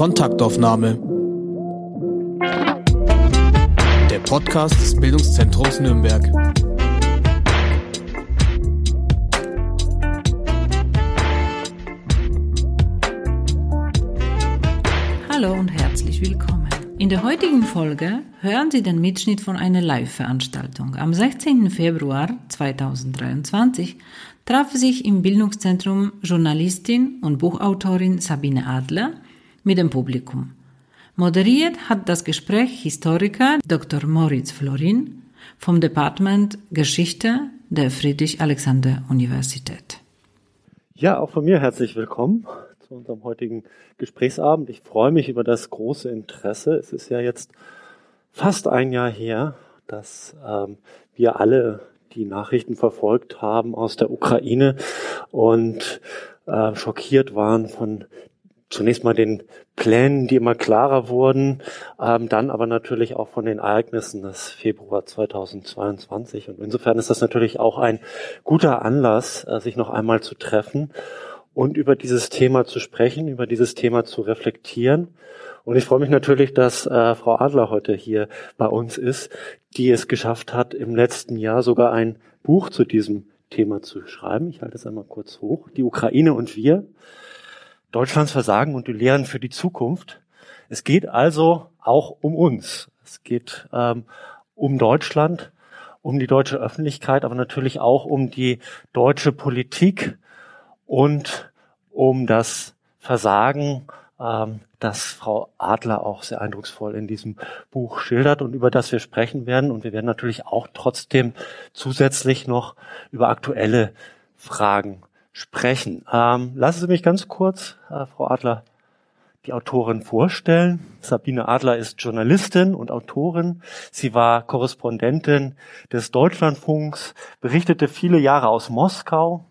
Kontaktaufnahme. Der Podcast des Bildungszentrums Nürnberg. Hallo und herzlich willkommen. In der heutigen Folge hören Sie den Mitschnitt von einer Live-Veranstaltung. Am 16. Februar 2023 traf sich im Bildungszentrum Journalistin und Buchautorin Sabine Adler mit dem Publikum. Moderiert hat das Gespräch Historiker Dr. Moritz Florin vom Departement Geschichte der Friedrich-Alexander-Universität. Ja, auch von mir herzlich willkommen zu unserem heutigen Gesprächsabend. Ich freue mich über das große Interesse. Es ist ja jetzt fast ein Jahr her, dass ähm, wir alle die Nachrichten verfolgt haben aus der Ukraine und äh, schockiert waren von zunächst mal den Plänen, die immer klarer wurden, ähm, dann aber natürlich auch von den Ereignissen des Februar 2022. Und insofern ist das natürlich auch ein guter Anlass, äh, sich noch einmal zu treffen und über dieses Thema zu sprechen, über dieses Thema zu reflektieren. Und ich freue mich natürlich, dass äh, Frau Adler heute hier bei uns ist, die es geschafft hat, im letzten Jahr sogar ein Buch zu diesem Thema zu schreiben. Ich halte es einmal kurz hoch. Die Ukraine und wir. Deutschlands Versagen und die Lehren für die Zukunft. Es geht also auch um uns. Es geht ähm, um Deutschland, um die deutsche Öffentlichkeit, aber natürlich auch um die deutsche Politik und um das Versagen, ähm, das Frau Adler auch sehr eindrucksvoll in diesem Buch schildert und über das wir sprechen werden. Und wir werden natürlich auch trotzdem zusätzlich noch über aktuelle Fragen sprechen. Ähm, lassen Sie mich ganz kurz, äh, Frau Adler, die Autorin vorstellen. Sabine Adler ist Journalistin und Autorin. Sie war Korrespondentin des Deutschlandfunks, berichtete viele Jahre aus Moskau,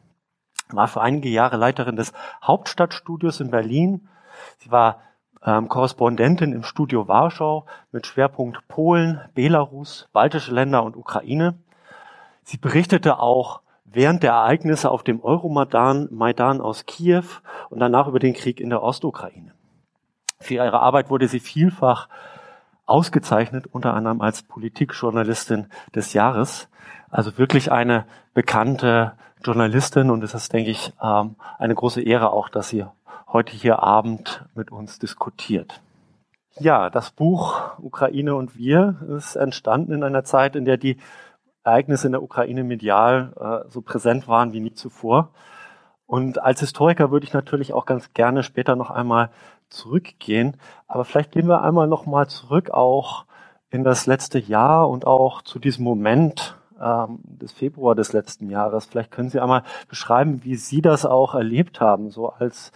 war für einige Jahre Leiterin des Hauptstadtstudios in Berlin. Sie war ähm, Korrespondentin im Studio Warschau mit Schwerpunkt Polen, Belarus, baltische Länder und Ukraine. Sie berichtete auch während der Ereignisse auf dem Euromaidan Maidan aus Kiew und danach über den Krieg in der Ostukraine. Für ihre Arbeit wurde sie vielfach ausgezeichnet, unter anderem als Politikjournalistin des Jahres. Also wirklich eine bekannte Journalistin und es ist, denke ich, ähm, eine große Ehre auch, dass sie heute hier Abend mit uns diskutiert. Ja, das Buch Ukraine und wir ist entstanden in einer Zeit, in der die Ereignisse in der Ukraine medial äh, so präsent waren wie nie zuvor. Und als Historiker würde ich natürlich auch ganz gerne später noch einmal zurückgehen. Aber vielleicht gehen wir einmal noch mal zurück auch in das letzte Jahr und auch zu diesem Moment ähm, des Februar des letzten Jahres. Vielleicht können Sie einmal beschreiben, wie Sie das auch erlebt haben, so als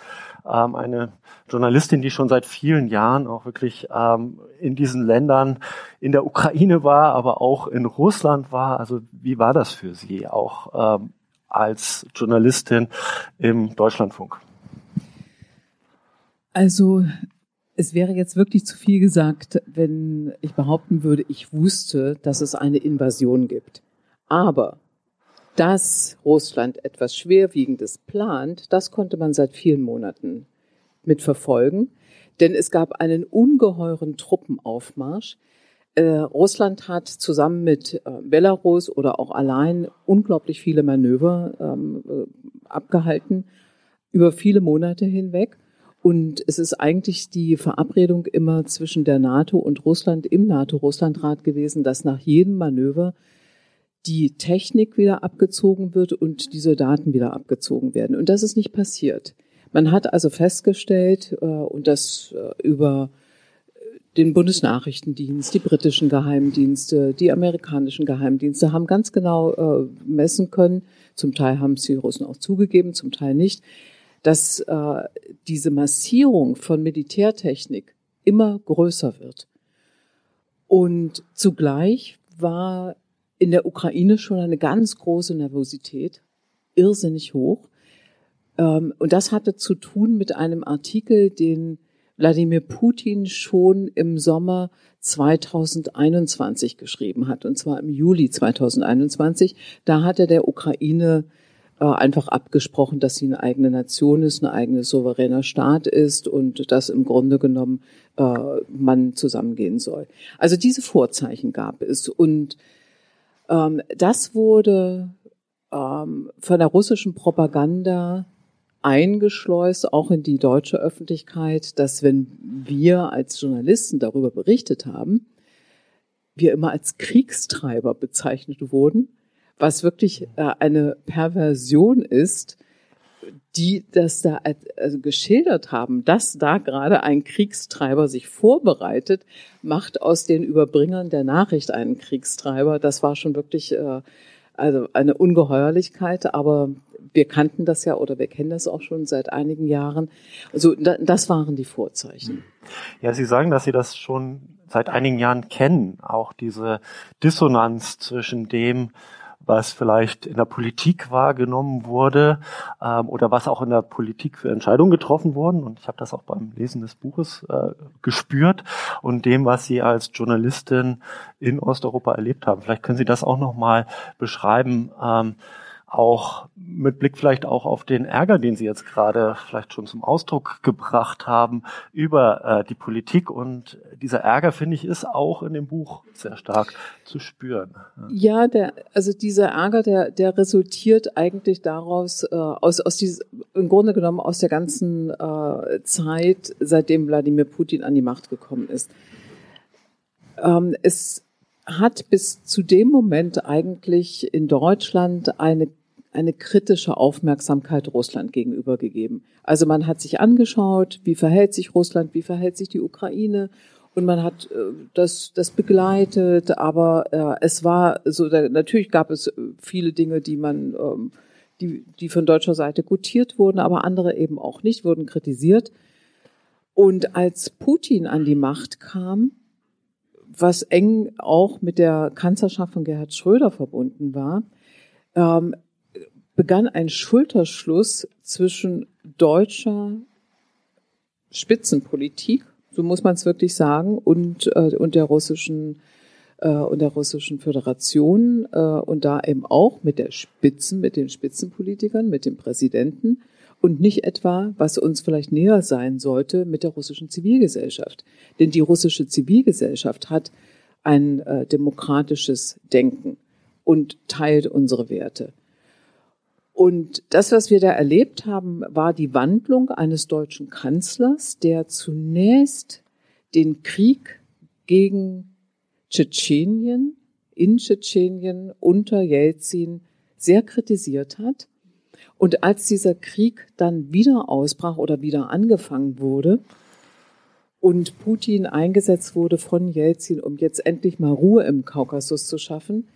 ähm, eine Journalistin, die schon seit vielen Jahren auch wirklich ähm, in diesen Ländern in der Ukraine war, aber auch in Russland war. Also wie war das für Sie auch ähm, als Journalistin im Deutschlandfunk? Also es wäre jetzt wirklich zu viel gesagt, wenn ich behaupten würde, ich wusste, dass es eine Invasion gibt. Aber dass Russland etwas Schwerwiegendes plant, das konnte man seit vielen Monaten mitverfolgen. Denn es gab einen ungeheuren Truppenaufmarsch. Äh, Russland hat zusammen mit äh, Belarus oder auch allein unglaublich viele Manöver ähm, äh, abgehalten über viele Monate hinweg. Und es ist eigentlich die Verabredung immer zwischen der NATO und Russland im NATO-Russland-Rat gewesen, dass nach jedem Manöver die Technik wieder abgezogen wird und diese Daten wieder abgezogen werden. Und das ist nicht passiert. Man hat also festgestellt, äh, und das äh, über den Bundesnachrichtendienst, die britischen Geheimdienste, die amerikanischen Geheimdienste haben ganz genau äh, messen können, zum Teil haben es die Russen auch zugegeben, zum Teil nicht, dass äh, diese Massierung von Militärtechnik immer größer wird. Und zugleich war in der Ukraine schon eine ganz große Nervosität, irrsinnig hoch. Ähm, und das hatte zu tun mit einem Artikel, den Wladimir Putin schon im Sommer 2021 geschrieben hat, und zwar im Juli 2021. Da hat er der Ukraine äh, einfach abgesprochen, dass sie eine eigene Nation ist, ein eigener souveräner Staat ist und dass im Grunde genommen äh, man zusammengehen soll. Also diese Vorzeichen gab es und ähm, das wurde ähm, von der russischen Propaganda eingeschleust, auch in die deutsche Öffentlichkeit, dass wenn wir als Journalisten darüber berichtet haben, wir immer als Kriegstreiber bezeichnet wurden, was wirklich äh, eine Perversion ist, die das da also geschildert haben, dass da gerade ein Kriegstreiber sich vorbereitet, macht aus den Überbringern der Nachricht einen Kriegstreiber. Das war schon wirklich äh, also eine Ungeheuerlichkeit, aber wir kannten das ja oder wir kennen das auch schon seit einigen Jahren. Also das waren die Vorzeichen. Ja, Sie sagen, dass Sie das schon seit einigen Jahren kennen, auch diese Dissonanz zwischen dem, was vielleicht in der Politik wahrgenommen wurde ähm, oder was auch in der Politik für Entscheidungen getroffen wurden. Und ich habe das auch beim Lesen des Buches äh, gespürt und dem, was Sie als Journalistin in Osteuropa erlebt haben. Vielleicht können Sie das auch noch mal beschreiben. Ähm, auch mit Blick vielleicht auch auf den Ärger, den Sie jetzt gerade vielleicht schon zum Ausdruck gebracht haben über äh, die Politik. Und dieser Ärger, finde ich, ist auch in dem Buch sehr stark zu spüren. Ja, der, also dieser Ärger, der, der resultiert eigentlich daraus, äh, aus, aus dieses, im Grunde genommen aus der ganzen äh, Zeit, seitdem Wladimir Putin an die Macht gekommen ist. Ähm, es hat bis zu dem Moment eigentlich in Deutschland eine eine kritische Aufmerksamkeit Russland gegenüber gegeben. Also man hat sich angeschaut, wie verhält sich Russland, wie verhält sich die Ukraine und man hat äh, das, das begleitet, aber äh, es war so, natürlich gab es viele Dinge, die man, ähm, die, die von deutscher Seite gutiert wurden, aber andere eben auch nicht, wurden kritisiert. Und als Putin an die Macht kam, was eng auch mit der Kanzlerschaft von Gerhard Schröder verbunden war, ähm, begann ein Schulterschluss zwischen deutscher Spitzenpolitik, so muss man es wirklich sagen, und, äh, und der russischen äh, und der russischen Föderation äh, und da eben auch mit der Spitzen, mit den Spitzenpolitikern, mit dem Präsidenten und nicht etwa, was uns vielleicht näher sein sollte, mit der russischen Zivilgesellschaft. Denn die russische Zivilgesellschaft hat ein äh, demokratisches Denken und teilt unsere Werte. Und das, was wir da erlebt haben, war die Wandlung eines deutschen Kanzlers, der zunächst den Krieg gegen Tschetschenien, in Tschetschenien unter Jelzin sehr kritisiert hat. Und als dieser Krieg dann wieder ausbrach oder wieder angefangen wurde und Putin eingesetzt wurde von Jelzin, um jetzt endlich mal Ruhe im Kaukasus zu schaffen,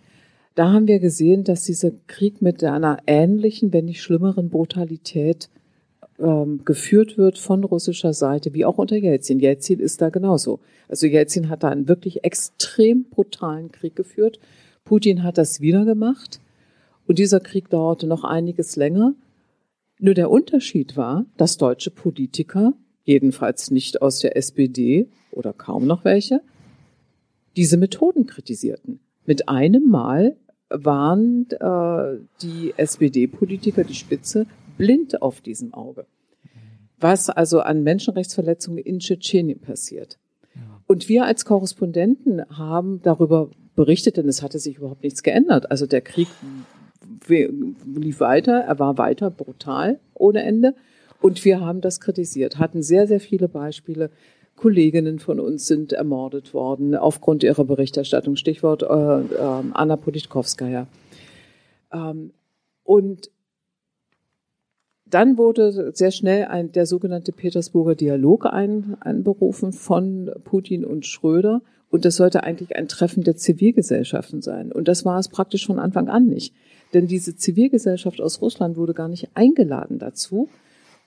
da haben wir gesehen, dass dieser Krieg mit einer ähnlichen, wenn nicht schlimmeren Brutalität ähm, geführt wird von russischer Seite, wie auch unter Jelzin. Jelzin ist da genauso. Also Jelzin hat da einen wirklich extrem brutalen Krieg geführt. Putin hat das wieder gemacht. Und dieser Krieg dauerte noch einiges länger. Nur der Unterschied war, dass deutsche Politiker, jedenfalls nicht aus der SPD oder kaum noch welche, diese Methoden kritisierten. Mit einem Mal waren äh, die SPD-Politiker, die Spitze, blind auf diesem Auge. Was also an Menschenrechtsverletzungen in Tschetschenien passiert. Und wir als Korrespondenten haben darüber berichtet, denn es hatte sich überhaupt nichts geändert. Also der Krieg lief weiter, er war weiter brutal ohne Ende. Und wir haben das kritisiert, hatten sehr, sehr viele Beispiele, Kolleginnen von uns sind ermordet worden aufgrund ihrer Berichterstattung. Stichwort äh, äh, Anna Politkovskaya. Ähm, und dann wurde sehr schnell ein, der sogenannte Petersburger Dialog ein, einberufen von Putin und Schröder. Und das sollte eigentlich ein Treffen der Zivilgesellschaften sein. Und das war es praktisch von Anfang an nicht. Denn diese Zivilgesellschaft aus Russland wurde gar nicht eingeladen dazu.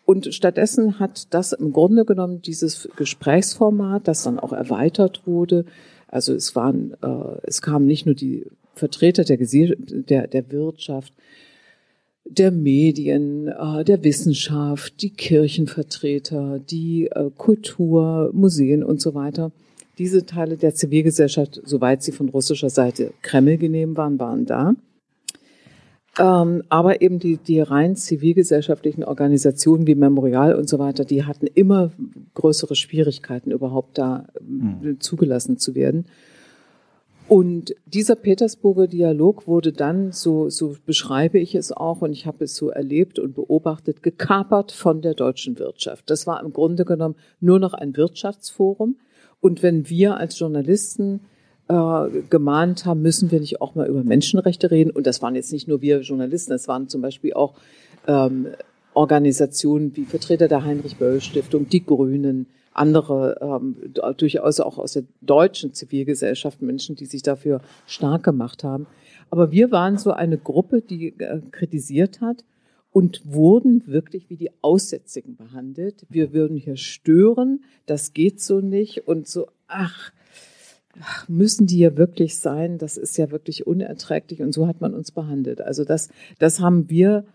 Und stattdessen hat das im Grunde genommen dieses Gesprächsformat, das dann auch erweitert wurde. Also es waren, äh, es kamen nicht nur die Vertreter der, der, der Wirtschaft, der Medien, äh, der Wissenschaft, die Kirchenvertreter, die äh, Kultur, Museen und so weiter. Diese Teile der Zivilgesellschaft, soweit sie von russischer Seite Kreml genehm waren, waren da. Ähm, aber eben die, die rein zivilgesellschaftlichen Organisationen wie Memorial und so weiter, die hatten immer größere Schwierigkeiten, überhaupt da mhm. zugelassen zu werden. Und dieser Petersburger Dialog wurde dann, so, so beschreibe ich es auch, und ich habe es so erlebt und beobachtet, gekapert von der deutschen Wirtschaft. Das war im Grunde genommen nur noch ein Wirtschaftsforum. Und wenn wir als Journalisten äh, gemahnt haben, müssen wir nicht auch mal über Menschenrechte reden. Und das waren jetzt nicht nur wir Journalisten, es waren zum Beispiel auch ähm, Organisationen wie Vertreter der Heinrich-Böll-Stiftung, die Grünen, andere, ähm, durchaus auch aus der deutschen Zivilgesellschaft, Menschen, die sich dafür stark gemacht haben. Aber wir waren so eine Gruppe, die äh, kritisiert hat und wurden wirklich wie die Aussätzigen behandelt. Wir würden hier stören, das geht so nicht und so, ach, ach, müssen die ja wirklich sein? Das ist ja wirklich unerträglich und so hat man uns behandelt. Also das, das haben wir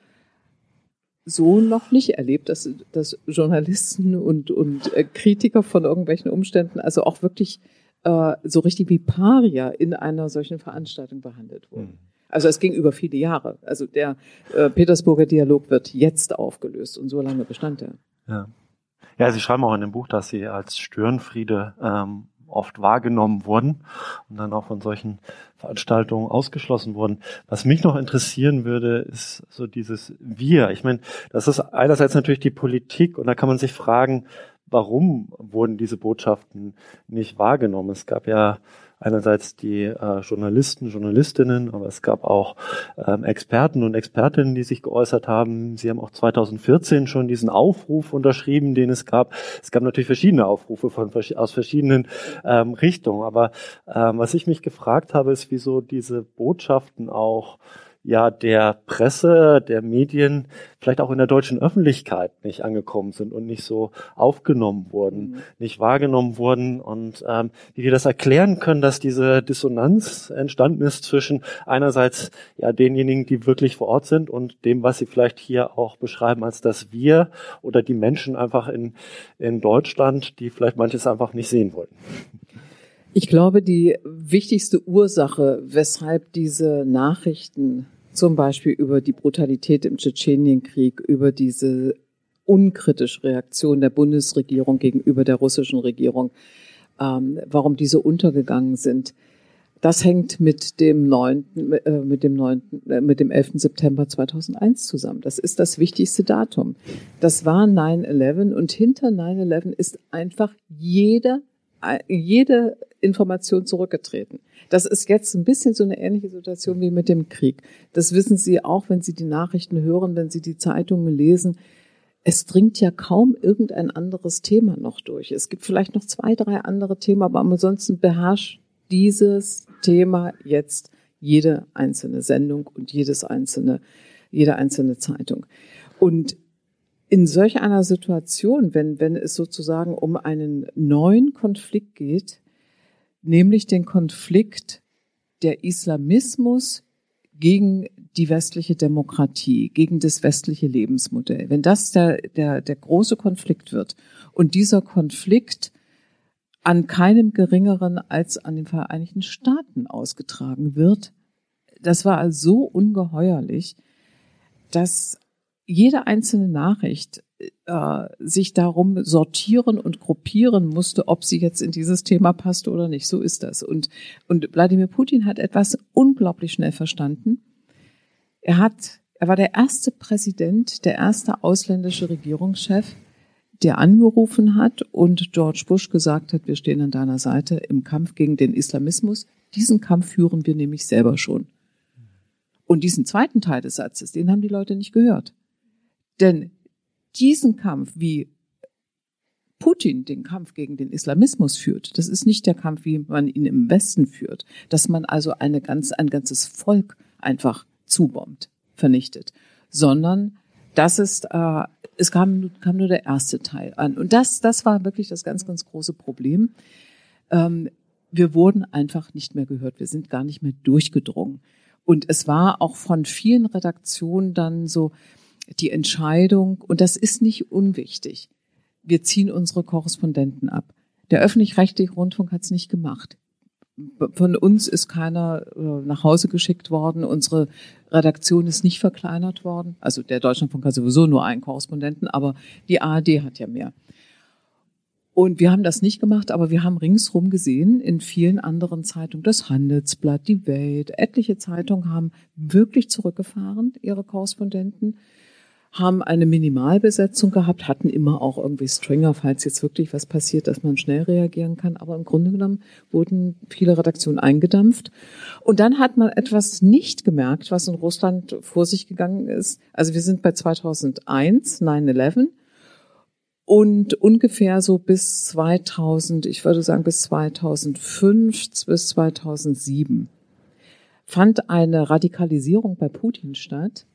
so noch nicht erlebt, dass, dass Journalisten und, und äh, Kritiker von irgendwelchen Umständen also auch wirklich äh, so richtig wie Paria in einer solchen Veranstaltung behandelt wurden. Mhm. Also es ging über viele Jahre. Also der äh, Petersburger Dialog wird jetzt aufgelöst und so lange bestand er. Ja. Ja, Sie schreiben auch in dem Buch, dass Sie als Störenfriede ähm, oft wahrgenommen wurden und dann auch von solchen Veranstaltungen ausgeschlossen wurden. Was mich noch interessieren würde, ist so dieses Wir. Ich meine, das ist einerseits natürlich die Politik und da kann man sich fragen, warum wurden diese Botschaften nicht wahrgenommen? Es gab ja einerseits die äh, Journalisten, Journalistinnen, aber es gab auch ähm, Experten und Expertinnen, die sich geäußert haben. Sie haben auch 2014 schon diesen Aufruf unterschrieben, den es gab. Es gab natürlich verschiedene Aufrufe von, aus verschiedenen ähm, Richtungen. Aber ähm, was ich mich gefragt habe, ist, wieso diese Botschaften auch ja der Presse, der Medien, vielleicht auch in der deutschen Öffentlichkeit nicht angekommen sind und nicht so aufgenommen wurden, mhm. nicht wahrgenommen wurden und ähm, wie wir das erklären können, dass diese Dissonanz entstanden ist zwischen einerseits ja denjenigen, die wirklich vor Ort sind und dem, was sie vielleicht hier auch beschreiben als das Wir oder die Menschen einfach in, in Deutschland, die vielleicht manches einfach nicht sehen wollten. Ich glaube, die wichtigste Ursache, weshalb diese Nachrichten zum Beispiel über die Brutalität im Tschetschenienkrieg, über diese unkritische Reaktion der Bundesregierung gegenüber der russischen Regierung, ähm, warum diese untergegangen sind. Das hängt mit dem 9., äh, mit dem 9., äh, mit dem 11. September 2001 zusammen. Das ist das wichtigste Datum. Das war 9/11 und hinter 9/11 ist einfach jeder jede Information zurückgetreten. Das ist jetzt ein bisschen so eine ähnliche Situation wie mit dem Krieg. Das wissen Sie auch, wenn Sie die Nachrichten hören, wenn Sie die Zeitungen lesen. Es dringt ja kaum irgendein anderes Thema noch durch. Es gibt vielleicht noch zwei, drei andere Themen, aber ansonsten beherrscht dieses Thema jetzt jede einzelne Sendung und jedes einzelne, jede einzelne Zeitung. Und in solch einer Situation, wenn, wenn es sozusagen um einen neuen Konflikt geht, nämlich den Konflikt der Islamismus gegen die westliche Demokratie, gegen das westliche Lebensmodell. Wenn das der, der, der große Konflikt wird und dieser Konflikt an keinem geringeren als an den Vereinigten Staaten ausgetragen wird, das war so ungeheuerlich, dass jede einzelne Nachricht äh, sich darum sortieren und gruppieren musste, ob sie jetzt in dieses Thema passte oder nicht. So ist das. Und, und Wladimir Putin hat etwas unglaublich schnell verstanden. Er hat, er war der erste Präsident, der erste ausländische Regierungschef, der angerufen hat und George Bush gesagt hat, wir stehen an deiner Seite im Kampf gegen den Islamismus. Diesen Kampf führen wir nämlich selber schon. Und diesen zweiten Teil des Satzes, den haben die Leute nicht gehört. Denn diesen Kampf, wie Putin den Kampf gegen den Islamismus führt, das ist nicht der Kampf, wie man ihn im Westen führt, dass man also eine ganz, ein ganzes Volk einfach zubombt, vernichtet, sondern das ist, äh, es kam, kam nur der erste Teil an. Und das, das war wirklich das ganz, ganz große Problem. Ähm, wir wurden einfach nicht mehr gehört. Wir sind gar nicht mehr durchgedrungen. Und es war auch von vielen Redaktionen dann so, die Entscheidung, und das ist nicht unwichtig, wir ziehen unsere Korrespondenten ab. Der öffentlich-rechtliche Rundfunk hat es nicht gemacht. von uns ist keiner äh, nach Hause geschickt worden. Unsere Redaktion ist nicht verkleinert worden. Also der Deutschlandfunk hat sowieso nur einen Korrespondenten, aber die ARD hat ja mehr. Und wir haben das nicht gemacht, aber wir haben ringsrum gesehen in vielen anderen Zeitungen, das Handelsblatt, die Welt, etliche Zeitungen haben wirklich zurückgefahren, ihre Korrespondenten haben eine Minimalbesetzung gehabt, hatten immer auch irgendwie Stringer, falls jetzt wirklich was passiert, dass man schnell reagieren kann. Aber im Grunde genommen wurden viele Redaktionen eingedampft. Und dann hat man etwas nicht gemerkt, was in Russland vor sich gegangen ist. Also wir sind bei 2001, 9-11. Und ungefähr so bis 2000, ich würde sagen bis 2005 bis 2007 fand eine Radikalisierung bei Putin statt,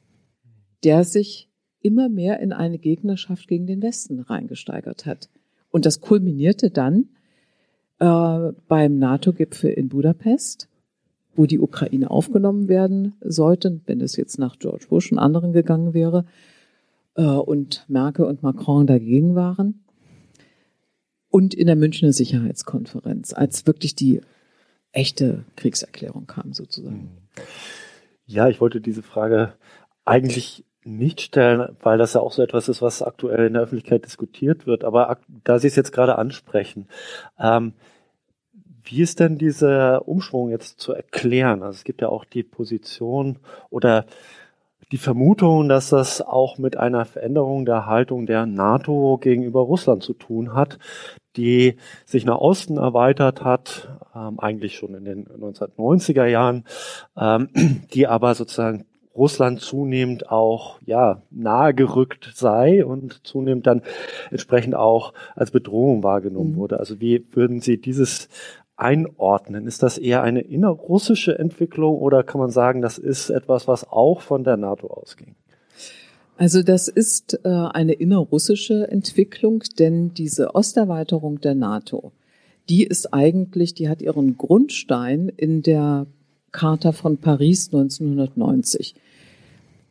der sich immer mehr in eine Gegnerschaft gegen den Westen reingesteigert hat. Und das kulminierte dann äh, beim NATO-Gipfel in Budapest, wo die Ukraine aufgenommen werden sollte, wenn es jetzt nach George Bush und anderen gegangen wäre äh, und Merkel und Macron dagegen waren. Und in der Münchner Sicherheitskonferenz, als wirklich die echte Kriegserklärung kam sozusagen. Ja, ich wollte diese Frage eigentlich nicht stellen, weil das ja auch so etwas ist, was aktuell in der Öffentlichkeit diskutiert wird. Aber da Sie es jetzt gerade ansprechen, ähm, wie ist denn dieser Umschwung jetzt zu erklären? Also es gibt ja auch die Position oder die Vermutung, dass das auch mit einer Veränderung der Haltung der NATO gegenüber Russland zu tun hat, die sich nach Osten erweitert hat, ähm, eigentlich schon in den 1990er Jahren, ähm, die aber sozusagen Russland zunehmend auch ja nahe gerückt sei und zunehmend dann entsprechend auch als Bedrohung wahrgenommen mhm. wurde. Also wie würden Sie dieses einordnen? Ist das eher eine innerrussische Entwicklung oder kann man sagen, das ist etwas, was auch von der NATO ausging? Also das ist äh, eine innerrussische Entwicklung, denn diese Osterweiterung der NATO, die ist eigentlich, die hat ihren Grundstein in der Charta von Paris 1990.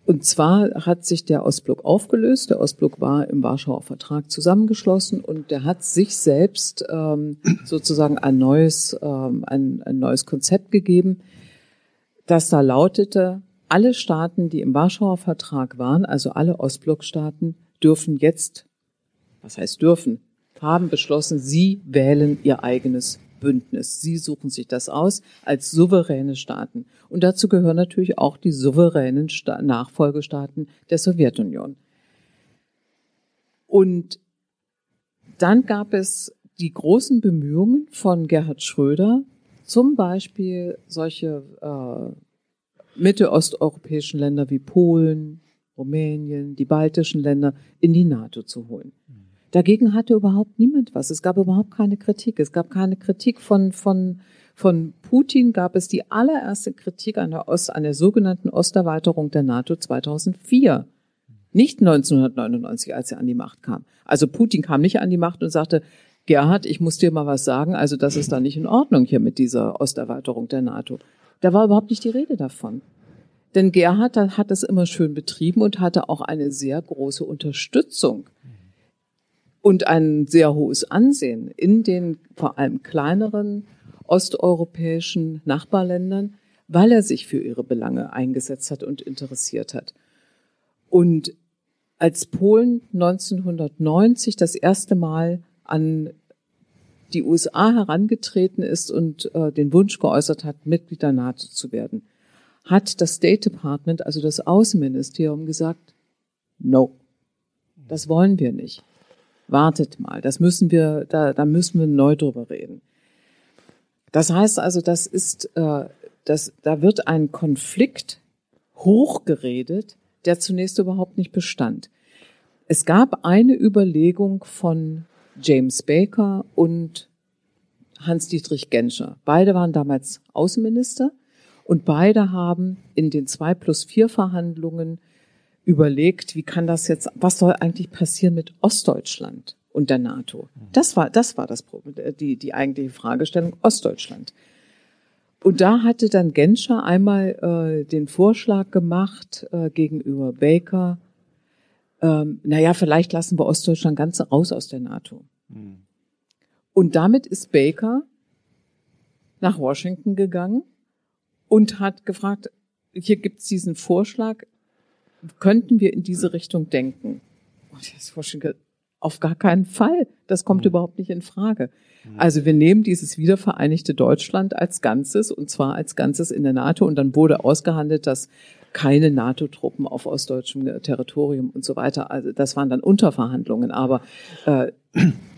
Und zwar hat sich der Ostblock aufgelöst. Der Ostblock war im Warschauer Vertrag zusammengeschlossen und der hat sich selbst ähm, sozusagen ein neues, ähm, ein, ein neues Konzept gegeben, das da lautete, alle Staaten, die im Warschauer Vertrag waren, also alle Ostblockstaaten, dürfen jetzt, was heißt dürfen, haben beschlossen, sie wählen ihr eigenes Bündnis. Sie suchen sich das aus als souveräne Staaten. Und dazu gehören natürlich auch die souveränen Sta Nachfolgestaaten der Sowjetunion. Und dann gab es die großen Bemühungen von Gerhard Schröder, zum Beispiel solche äh, mittelosteuropäischen Länder wie Polen, Rumänien, die baltischen Länder in die NATO zu holen. Dagegen hatte überhaupt niemand was. Es gab überhaupt keine Kritik. Es gab keine Kritik von, von, von Putin gab es die allererste Kritik an der, Ost, an der sogenannten Osterweiterung der NATO 2004. Nicht 1999, als er an die Macht kam. Also Putin kam nicht an die Macht und sagte, Gerhard, ich muss dir mal was sagen, also das ist da nicht in Ordnung hier mit dieser Osterweiterung der NATO. Da war überhaupt nicht die Rede davon. Denn Gerhard hat das immer schön betrieben und hatte auch eine sehr große Unterstützung und ein sehr hohes Ansehen in den vor allem kleineren osteuropäischen Nachbarländern, weil er sich für ihre Belange eingesetzt hat und interessiert hat. Und als Polen 1990 das erste Mal an die USA herangetreten ist und äh, den Wunsch geäußert hat, Mitglied der NATO zu werden, hat das State Department, also das Außenministerium, gesagt, no, das wollen wir nicht wartet mal, das müssen wir, da, da müssen wir neu drüber reden. Das heißt also, das ist, äh, das, da wird ein Konflikt hochgeredet, der zunächst überhaupt nicht bestand. Es gab eine Überlegung von James Baker und Hans-Dietrich Genscher. Beide waren damals Außenminister und beide haben in den zwei plus vier Verhandlungen überlegt, wie kann das jetzt, was soll eigentlich passieren mit Ostdeutschland und der NATO? Das war, das war das Problem, die, die eigentliche Fragestellung Ostdeutschland. Und da hatte dann Genscher einmal äh, den Vorschlag gemacht äh, gegenüber Baker, ähm, naja, vielleicht lassen wir Ostdeutschland ganz raus aus der NATO. Mhm. Und damit ist Baker nach Washington gegangen und hat gefragt, hier gibt's diesen Vorschlag, könnten wir in diese Richtung denken? Und das Washington, auf gar keinen Fall. Das kommt mhm. überhaupt nicht in Frage. Mhm. Also wir nehmen dieses wiedervereinigte Deutschland als Ganzes und zwar als Ganzes in der NATO und dann wurde ausgehandelt, dass keine NATO-Truppen auf ostdeutschem Territorium und so weiter. Also das waren dann Unterverhandlungen, aber äh,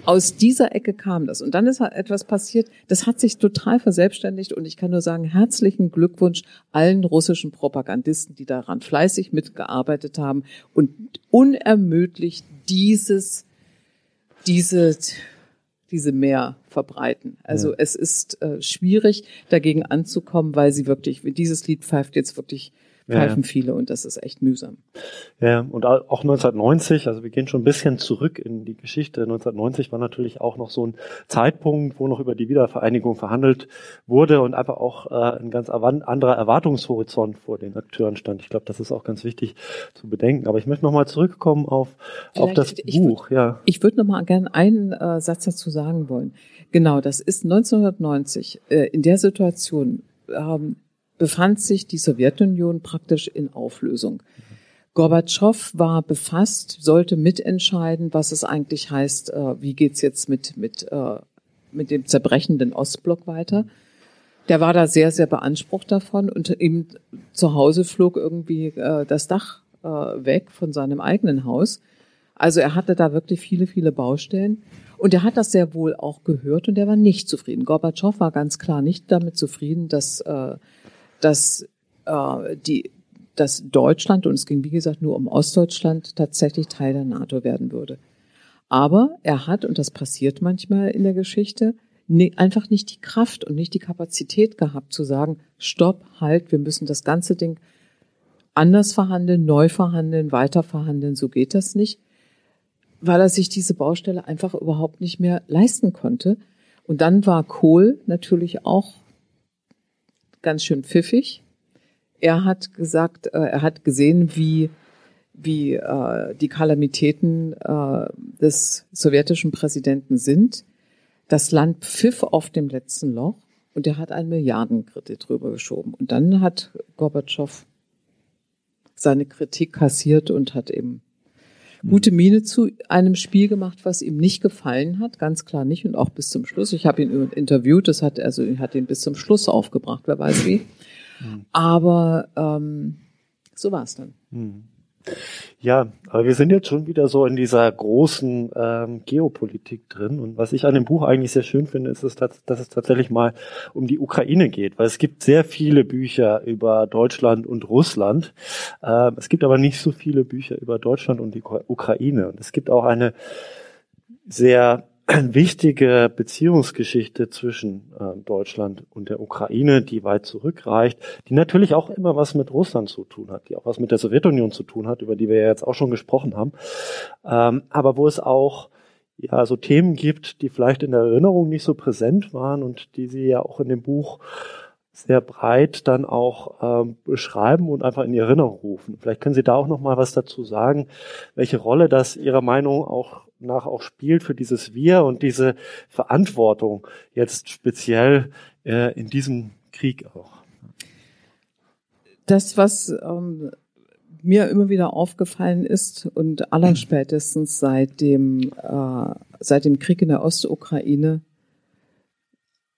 aus dieser Ecke kam das. Und dann ist halt etwas passiert, das hat sich total verselbstständigt und ich kann nur sagen, herzlichen Glückwunsch allen russischen Propagandisten, die daran fleißig mitgearbeitet haben und unermüdlich dieses, diese, diese mehr verbreiten. Also ja. es ist äh, schwierig, dagegen anzukommen, weil sie wirklich, dieses Lied pfeift jetzt wirklich pfeifen ja. viele und das ist echt mühsam. Ja, und auch 1990, also wir gehen schon ein bisschen zurück in die Geschichte. 1990 war natürlich auch noch so ein Zeitpunkt, wo noch über die Wiedervereinigung verhandelt wurde und einfach auch äh, ein ganz anderer Erwartungshorizont vor den Akteuren stand. Ich glaube, das ist auch ganz wichtig zu bedenken. Aber ich möchte nochmal zurückkommen auf, auf das ich Buch. Würd, ja. Ich würde nochmal gerne einen äh, Satz dazu sagen wollen. Genau, das ist 1990 äh, in der Situation. Ähm, befand sich die Sowjetunion praktisch in Auflösung. Gorbatschow war befasst, sollte mitentscheiden, was es eigentlich heißt, äh, wie geht's jetzt mit, mit, äh, mit dem zerbrechenden Ostblock weiter. Der war da sehr, sehr beansprucht davon und ihm zu Hause flog irgendwie äh, das Dach weg von seinem eigenen Haus. Also er hatte da wirklich viele, viele Baustellen. Und er hat das sehr wohl auch gehört und er war nicht zufrieden. Gorbatschow war ganz klar nicht damit zufrieden, dass äh, dass äh, die dass Deutschland, und es ging wie gesagt nur um Ostdeutschland, tatsächlich Teil der NATO werden würde. Aber er hat, und das passiert manchmal in der Geschichte, ne, einfach nicht die Kraft und nicht die Kapazität gehabt zu sagen, stopp, halt, wir müssen das ganze Ding anders verhandeln, neu verhandeln, weiter verhandeln, so geht das nicht, weil er sich diese Baustelle einfach überhaupt nicht mehr leisten konnte. Und dann war Kohl natürlich auch ganz schön pfiffig. Er hat gesagt, äh, er hat gesehen, wie wie äh, die Kalamitäten äh, des sowjetischen Präsidenten sind. Das Land pfiff auf dem letzten Loch und er hat einen Milliardenkredit drüber geschoben. Und dann hat Gorbatschow seine Kritik kassiert und hat eben gute Miene zu einem Spiel gemacht, was ihm nicht gefallen hat, ganz klar nicht und auch bis zum Schluss. Ich habe ihn interviewt, das hat also hat ihn bis zum Schluss aufgebracht, wer weiß wie. Mhm. Aber ähm, so war es dann. Mhm. Ja, aber wir sind jetzt schon wieder so in dieser großen ähm, Geopolitik drin. Und was ich an dem Buch eigentlich sehr schön finde, ist, dass es tatsächlich mal um die Ukraine geht, weil es gibt sehr viele Bücher über Deutschland und Russland. Ähm, es gibt aber nicht so viele Bücher über Deutschland und die Ukraine. Und es gibt auch eine sehr wichtige Beziehungsgeschichte zwischen äh, Deutschland und der Ukraine, die weit zurückreicht, die natürlich auch immer was mit Russland zu tun hat, die auch was mit der Sowjetunion zu tun hat, über die wir ja jetzt auch schon gesprochen haben, ähm, aber wo es auch ja so Themen gibt, die vielleicht in der Erinnerung nicht so präsent waren und die Sie ja auch in dem Buch sehr breit dann auch ähm, beschreiben und einfach in Erinnerung rufen. Vielleicht können Sie da auch noch mal was dazu sagen, welche Rolle das Ihrer Meinung auch nach auch spielt für dieses Wir und diese Verantwortung jetzt speziell äh, in diesem Krieg auch. Das, was ähm, mir immer wieder aufgefallen ist und allerspätestens seit dem, äh, seit dem Krieg in der Ostukraine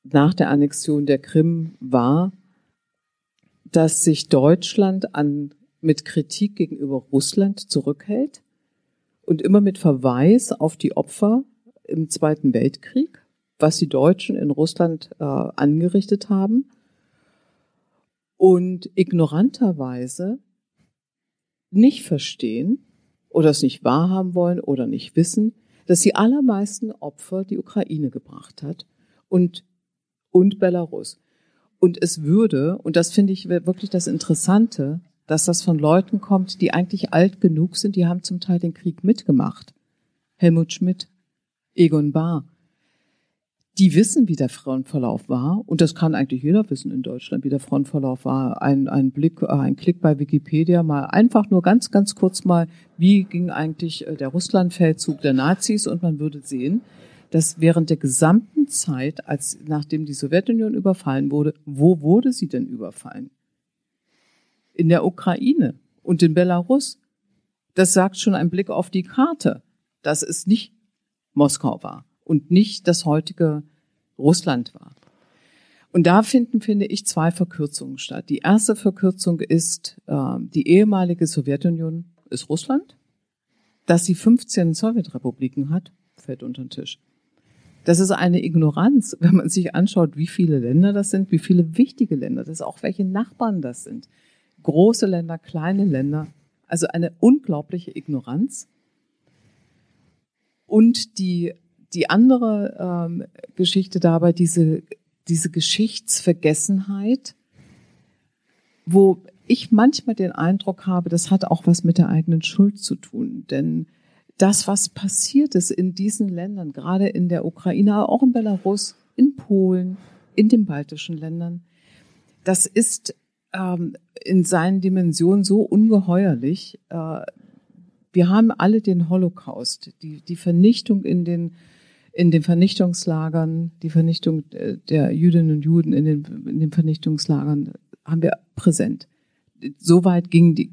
nach der Annexion der Krim war, dass sich Deutschland an, mit Kritik gegenüber Russland zurückhält und immer mit Verweis auf die Opfer im Zweiten Weltkrieg, was die Deutschen in Russland äh, angerichtet haben. Und ignoranterweise nicht verstehen oder es nicht wahrhaben wollen oder nicht wissen, dass die allermeisten Opfer die Ukraine gebracht hat und, und Belarus. Und es würde, und das finde ich wirklich das Interessante, dass das von Leuten kommt, die eigentlich alt genug sind, die haben zum Teil den Krieg mitgemacht. Helmut Schmidt, Egon Bahr. Die wissen, wie der Frontverlauf war, und das kann eigentlich jeder wissen in Deutschland, wie der Frontverlauf war. Ein, ein Blick, äh, ein Klick bei Wikipedia, mal einfach nur ganz, ganz kurz mal, wie ging eigentlich äh, der Russlandfeldzug der Nazis, und man würde sehen, dass während der gesamten Zeit, als nachdem die Sowjetunion überfallen wurde, wo wurde sie denn überfallen? In der Ukraine und in Belarus. Das sagt schon ein Blick auf die Karte, dass es nicht Moskau war und nicht das heutige Russland war. Und da finden, finde ich, zwei Verkürzungen statt. Die erste Verkürzung ist, äh, die ehemalige Sowjetunion ist Russland. Dass sie 15 Sowjetrepubliken hat, fällt unter den Tisch. Das ist eine Ignoranz, wenn man sich anschaut, wie viele Länder das sind, wie viele wichtige Länder, das ist auch welche Nachbarn das sind. Große Länder, kleine Länder. Also eine unglaubliche Ignoranz. Und die, die andere ähm, Geschichte dabei, diese diese Geschichtsvergessenheit, wo ich manchmal den Eindruck habe, das hat auch was mit der eigenen Schuld zu tun. Denn das, was passiert ist in diesen Ländern, gerade in der Ukraine, aber auch in Belarus, in Polen, in den baltischen Ländern, das ist ähm, in seinen Dimensionen so ungeheuerlich. Äh, wir haben alle den Holocaust, die, die Vernichtung in den in den Vernichtungslagern, die Vernichtung äh, der Jüdinnen und Juden in den, in den Vernichtungslagern haben wir präsent. Soweit ging, die,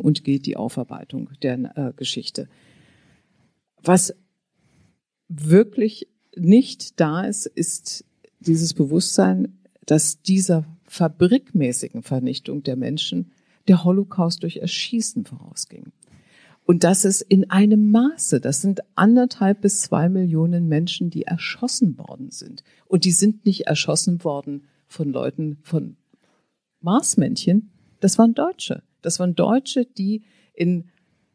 und geht die Aufarbeitung der äh, Geschichte. Was wirklich nicht da ist, ist dieses Bewusstsein, dass dieser fabrikmäßigen Vernichtung der Menschen der Holocaust durch Erschießen vorausging. Und das ist in einem Maße, das sind anderthalb bis zwei Millionen Menschen, die erschossen worden sind. Und die sind nicht erschossen worden von Leuten, von Marsmännchen, das waren Deutsche. Das waren Deutsche, die in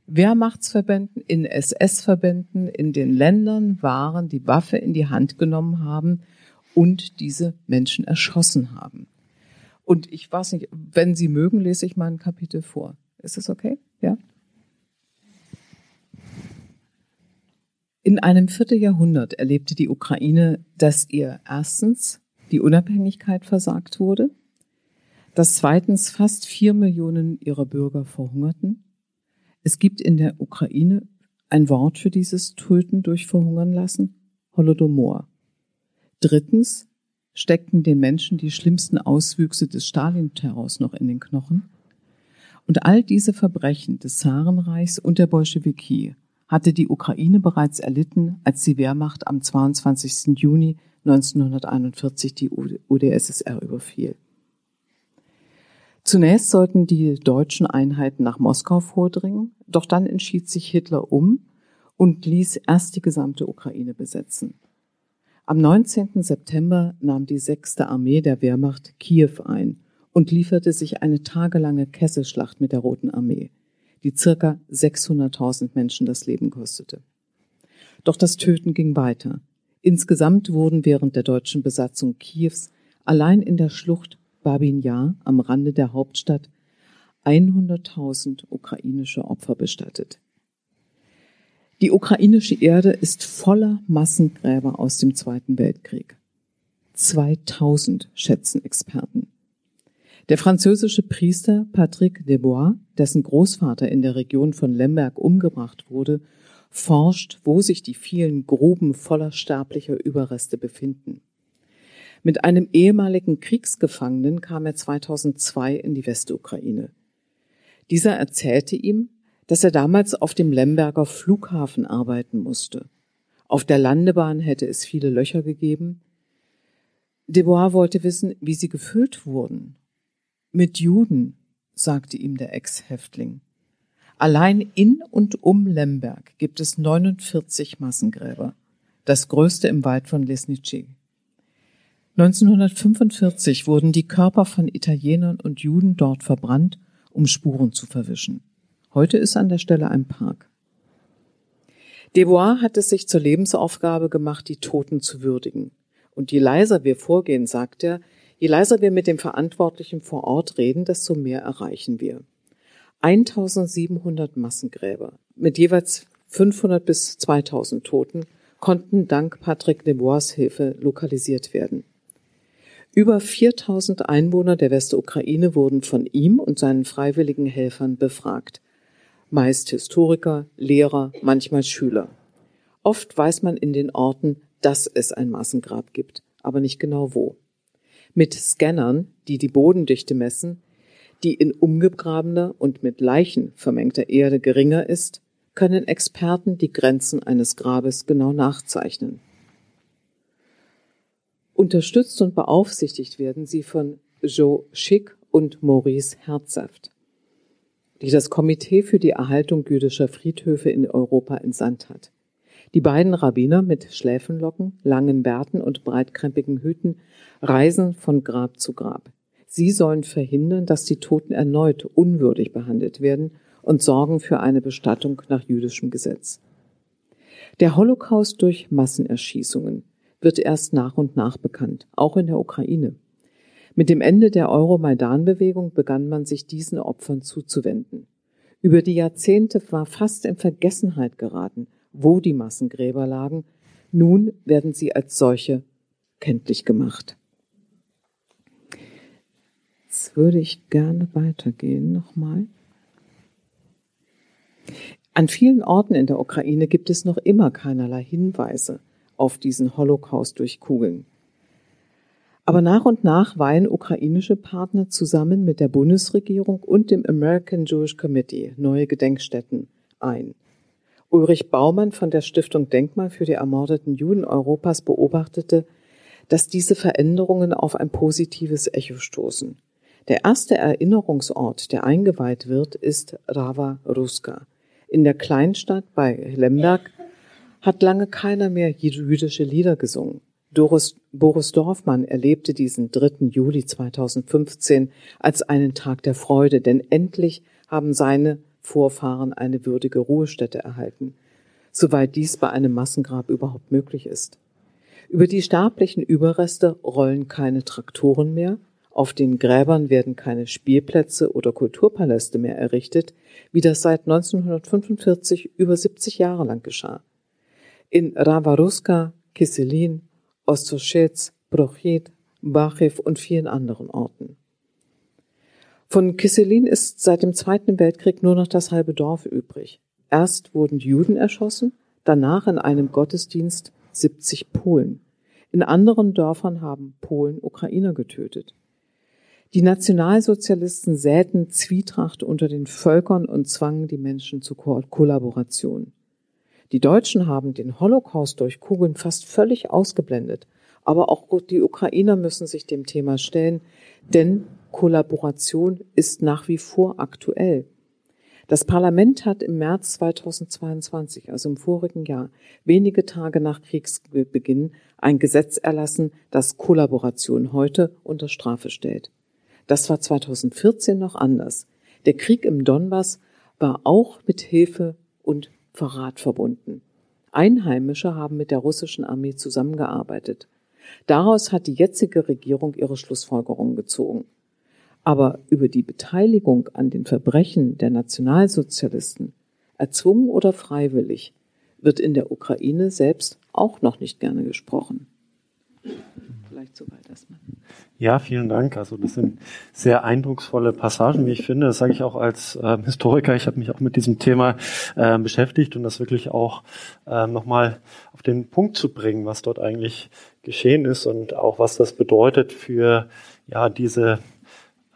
Wehrmachtsverbänden, in SS-Verbänden, in den Ländern waren, die Waffe in die Hand genommen haben und diese Menschen erschossen haben. Und ich weiß nicht, wenn Sie mögen, lese ich mal ein Kapitel vor. Ist es okay? Ja? In einem Vierteljahrhundert erlebte die Ukraine, dass ihr erstens die Unabhängigkeit versagt wurde, dass zweitens fast vier Millionen ihrer Bürger verhungerten. Es gibt in der Ukraine ein Wort für dieses Töten durch Verhungern lassen, Holodomor. Drittens steckten den Menschen die schlimmsten Auswüchse des Stalin-Terrors noch in den Knochen. Und all diese Verbrechen des Zarenreichs und der Bolschewiki hatte die Ukraine bereits erlitten, als die Wehrmacht am 22. Juni 1941 die UdSSR überfiel. Zunächst sollten die deutschen Einheiten nach Moskau vordringen, doch dann entschied sich Hitler um und ließ erst die gesamte Ukraine besetzen. Am 19. September nahm die 6. Armee der Wehrmacht Kiew ein und lieferte sich eine tagelange Kesselschlacht mit der Roten Armee die circa 600.000 Menschen das Leben kostete. Doch das Töten ging weiter. Insgesamt wurden während der deutschen Besatzung Kiews allein in der Schlucht Babin Yar am Rande der Hauptstadt 100.000 ukrainische Opfer bestattet. Die ukrainische Erde ist voller Massengräber aus dem Zweiten Weltkrieg. 2000 schätzen Experten. Der französische Priester Patrick Desbois, dessen Großvater in der Region von Lemberg umgebracht wurde, forscht, wo sich die vielen Gruben voller sterblicher Überreste befinden. Mit einem ehemaligen Kriegsgefangenen kam er 2002 in die Westukraine. Dieser erzählte ihm, dass er damals auf dem Lemberger Flughafen arbeiten musste. Auf der Landebahn hätte es viele Löcher gegeben. Debois wollte wissen, wie sie gefüllt wurden. Mit Juden, sagte ihm der Ex-Häftling. Allein in und um Lemberg gibt es 49 Massengräber, das größte im Wald von Lesnici. 1945 wurden die Körper von Italienern und Juden dort verbrannt, um Spuren zu verwischen. Heute ist an der Stelle ein Park. Desbois hat es sich zur Lebensaufgabe gemacht, die Toten zu würdigen. Und je leiser wir vorgehen, sagt er, Je leiser wir mit dem Verantwortlichen vor Ort reden, desto mehr erreichen wir. 1700 Massengräber mit jeweils 500 bis 2000 Toten konnten dank Patrick Lebois Hilfe lokalisiert werden. Über 4000 Einwohner der Westukraine wurden von ihm und seinen freiwilligen Helfern befragt. Meist Historiker, Lehrer, manchmal Schüler. Oft weiß man in den Orten dass es ein Massengrab gibt, aber nicht genau wo. Mit Scannern, die die Bodendichte messen, die in umgegrabener und mit Leichen vermengter Erde geringer ist, können Experten die Grenzen eines Grabes genau nachzeichnen. Unterstützt und beaufsichtigt werden sie von Joe Schick und Maurice Herzhaft, die das Komitee für die Erhaltung jüdischer Friedhöfe in Europa entsandt hat. Die beiden Rabbiner mit Schläfenlocken, langen Bärten und breitkrempigen Hüten reisen von Grab zu Grab. Sie sollen verhindern, dass die Toten erneut unwürdig behandelt werden und sorgen für eine Bestattung nach jüdischem Gesetz. Der Holocaust durch Massenerschießungen wird erst nach und nach bekannt, auch in der Ukraine. Mit dem Ende der Euromaidan-Bewegung begann man sich diesen Opfern zuzuwenden. Über die Jahrzehnte war fast in Vergessenheit geraten, wo die Massengräber lagen. Nun werden sie als solche kenntlich gemacht. Jetzt würde ich gerne weitergehen nochmal. An vielen Orten in der Ukraine gibt es noch immer keinerlei Hinweise auf diesen Holocaust durch Kugeln. Aber nach und nach weihen ukrainische Partner zusammen mit der Bundesregierung und dem American Jewish Committee neue Gedenkstätten ein. Ulrich Baumann von der Stiftung Denkmal für die ermordeten Juden Europas beobachtete, dass diese Veränderungen auf ein positives Echo stoßen. Der erste Erinnerungsort, der eingeweiht wird, ist Rava Ruska. In der Kleinstadt bei Lemberg hat lange keiner mehr jüdische Lieder gesungen. Doris, Boris Dorfmann erlebte diesen 3. Juli 2015 als einen Tag der Freude, denn endlich haben seine Vorfahren eine würdige Ruhestätte erhalten, soweit dies bei einem Massengrab überhaupt möglich ist. Über die sterblichen Überreste rollen keine Traktoren mehr, auf den Gräbern werden keine Spielplätze oder Kulturpaläste mehr errichtet, wie das seit 1945 über 70 Jahre lang geschah. In Ravaruska, Kiselin, Ostoschetz, Prochit, Bachiv und vielen anderen Orten. Von Kiselin ist seit dem Zweiten Weltkrieg nur noch das halbe Dorf übrig. Erst wurden Juden erschossen, danach in einem Gottesdienst 70 Polen. In anderen Dörfern haben Polen Ukrainer getötet. Die Nationalsozialisten säten Zwietracht unter den Völkern und zwangen die Menschen zur Ko Kollaboration. Die Deutschen haben den Holocaust durch Kugeln fast völlig ausgeblendet. Aber auch die Ukrainer müssen sich dem Thema stellen, denn Kollaboration ist nach wie vor aktuell. Das Parlament hat im März 2022, also im vorigen Jahr, wenige Tage nach Kriegsbeginn, ein Gesetz erlassen, das Kollaboration heute unter Strafe stellt. Das war 2014 noch anders. Der Krieg im Donbass war auch mit Hilfe und Verrat verbunden. Einheimische haben mit der russischen Armee zusammengearbeitet. Daraus hat die jetzige Regierung ihre Schlussfolgerungen gezogen. Aber über die Beteiligung an den Verbrechen der Nationalsozialisten, erzwungen oder freiwillig, wird in der Ukraine selbst auch noch nicht gerne gesprochen. Vielleicht soweit erstmal. Ja, vielen Dank. Also das sind sehr eindrucksvolle Passagen, wie ich finde. Das sage ich auch als äh, Historiker. Ich habe mich auch mit diesem Thema äh, beschäftigt und das wirklich auch äh, nochmal auf den Punkt zu bringen, was dort eigentlich geschehen ist und auch was das bedeutet für ja diese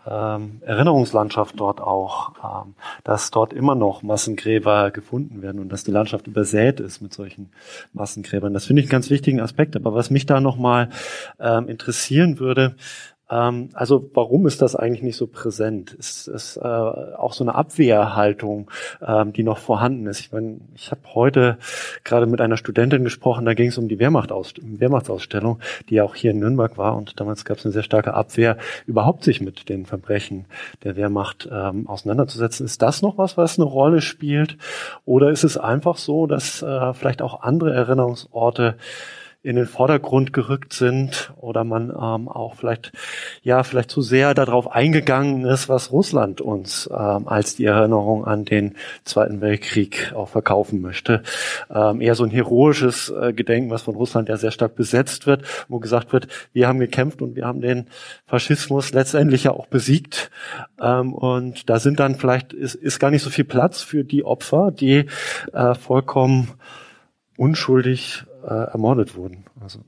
ähm, Erinnerungslandschaft dort auch, ähm, dass dort immer noch Massengräber gefunden werden und dass die Landschaft übersät ist mit solchen Massengräbern. Das finde ich einen ganz wichtigen Aspekt. Aber was mich da nochmal ähm, interessieren würde, ähm, also warum ist das eigentlich nicht so präsent? Ist es äh, auch so eine Abwehrhaltung, ähm, die noch vorhanden ist? Ich meine, ich habe heute gerade mit einer Studentin gesprochen, da ging es um die Wehrmachtaus Wehrmachtsausstellung, die ja auch hier in Nürnberg war und damals gab es eine sehr starke Abwehr, überhaupt sich mit den Verbrechen der Wehrmacht ähm, auseinanderzusetzen. Ist das noch was, was eine Rolle spielt? Oder ist es einfach so, dass äh, vielleicht auch andere Erinnerungsorte in den Vordergrund gerückt sind oder man ähm, auch vielleicht ja vielleicht zu sehr darauf eingegangen ist, was Russland uns ähm, als die Erinnerung an den Zweiten Weltkrieg auch verkaufen möchte. Ähm, eher so ein heroisches äh, Gedenken, was von Russland ja sehr stark besetzt wird, wo gesagt wird, wir haben gekämpft und wir haben den Faschismus letztendlich ja auch besiegt. Ähm, und da sind dann vielleicht ist, ist gar nicht so viel Platz für die Opfer, die äh, vollkommen unschuldig äh, ermordet wurden. Also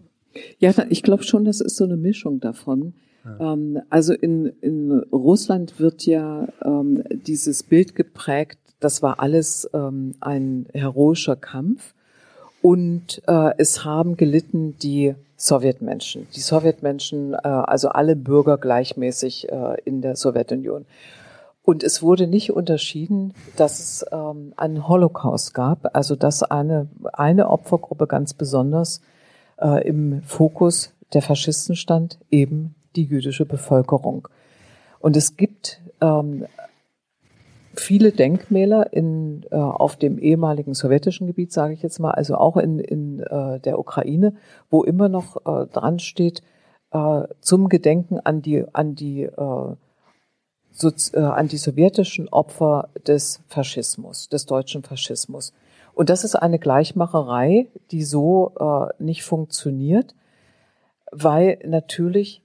ja, ich glaube schon, das ist so eine Mischung davon. Ja. Ähm, also in, in Russland wird ja ähm, dieses Bild geprägt, das war alles ähm, ein heroischer Kampf. Und äh, es haben gelitten die Sowjetmenschen. Die Sowjetmenschen, äh, also alle Bürger gleichmäßig äh, in der Sowjetunion. Und es wurde nicht unterschieden, dass es ähm, einen Holocaust gab, also dass eine, eine Opfergruppe ganz besonders äh, im Fokus der Faschisten stand, eben die jüdische Bevölkerung. Und es gibt ähm, viele Denkmäler in, äh, auf dem ehemaligen sowjetischen Gebiet, sage ich jetzt mal, also auch in, in äh, der Ukraine, wo immer noch äh, dran steht, äh, zum Gedenken an die, an die, äh, so, äh, an die sowjetischen Opfer des Faschismus, des deutschen Faschismus. Und das ist eine Gleichmacherei, die so äh, nicht funktioniert, weil natürlich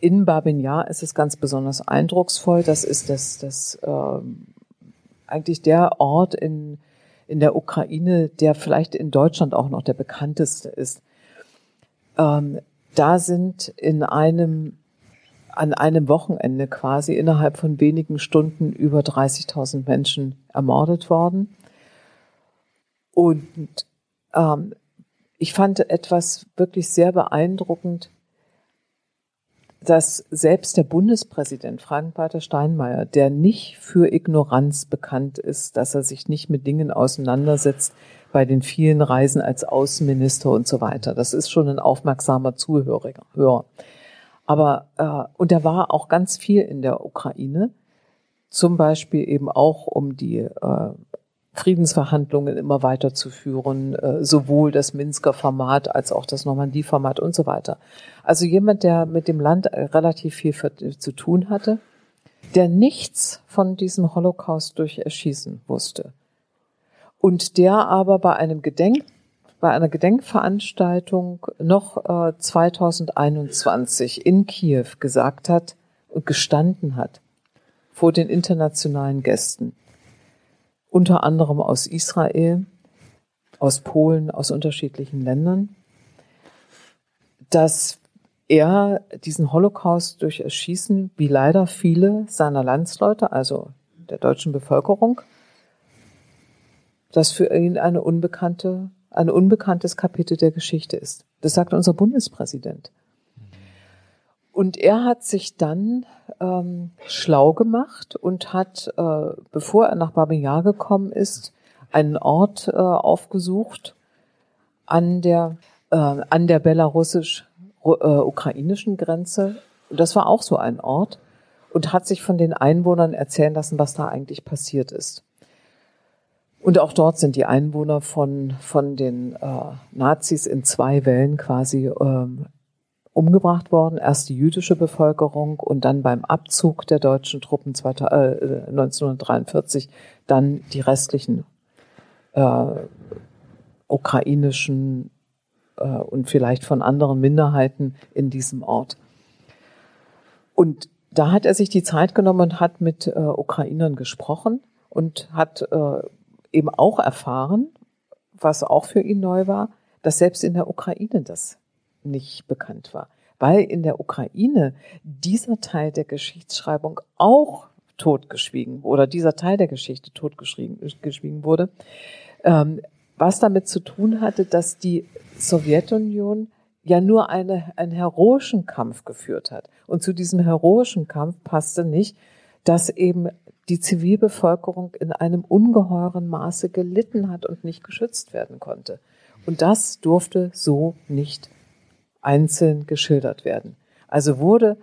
in Babin Yar ist es ganz besonders eindrucksvoll. Das ist das, das äh, eigentlich der Ort in, in der Ukraine, der vielleicht in Deutschland auch noch der bekannteste ist. Ähm, da sind in einem an einem Wochenende quasi innerhalb von wenigen Stunden über 30.000 Menschen ermordet worden. Und ähm, ich fand etwas wirklich sehr beeindruckend, dass selbst der Bundespräsident Frank-Walter Steinmeier, der nicht für Ignoranz bekannt ist, dass er sich nicht mit Dingen auseinandersetzt bei den vielen Reisen als Außenminister und so weiter. Das ist schon ein aufmerksamer Zuhörer. Aber äh, und er war auch ganz viel in der Ukraine, zum Beispiel eben auch um die äh, Friedensverhandlungen immer weiterzuführen, äh, sowohl das Minsker Format als auch das Normandie-Format und so weiter. Also jemand, der mit dem Land äh, relativ viel zu tun hatte, der nichts von diesem Holocaust durch Erschießen wusste. Und der aber bei einem Gedenk, bei einer Gedenkveranstaltung noch äh, 2021 in Kiew gesagt hat und gestanden hat vor den internationalen Gästen. Unter anderem aus Israel, aus Polen, aus unterschiedlichen Ländern, dass er diesen Holocaust durch Erschießen, wie leider viele seiner Landsleute, also der deutschen Bevölkerung, das für ihn eine unbekannte, ein unbekanntes Kapitel der Geschichte ist. Das sagt unser Bundespräsident. Und er hat sich dann ähm, schlau gemacht und hat, äh, bevor er nach Babylon gekommen ist, einen Ort äh, aufgesucht an der äh, an der belarussisch-ukrainischen äh, Grenze. Und das war auch so ein Ort und hat sich von den Einwohnern erzählen lassen, was da eigentlich passiert ist. Und auch dort sind die Einwohner von, von den äh, Nazis in zwei Wellen quasi ähm, umgebracht worden. Erst die jüdische Bevölkerung und dann beim Abzug der deutschen Truppen 1943 dann die restlichen äh, ukrainischen äh, und vielleicht von anderen Minderheiten in diesem Ort. Und da hat er sich die Zeit genommen und hat mit äh, Ukrainern gesprochen und hat äh, eben auch erfahren, was auch für ihn neu war, dass selbst in der Ukraine das nicht bekannt war, weil in der Ukraine dieser Teil der Geschichtsschreibung auch totgeschwiegen oder dieser Teil der Geschichte totgeschwiegen wurde, ähm, was damit zu tun hatte, dass die Sowjetunion ja nur eine, einen heroischen Kampf geführt hat. Und zu diesem heroischen Kampf passte nicht, dass eben die Zivilbevölkerung in einem ungeheuren Maße gelitten hat und nicht geschützt werden konnte. Und das durfte so nicht einzeln geschildert werden. Also wurde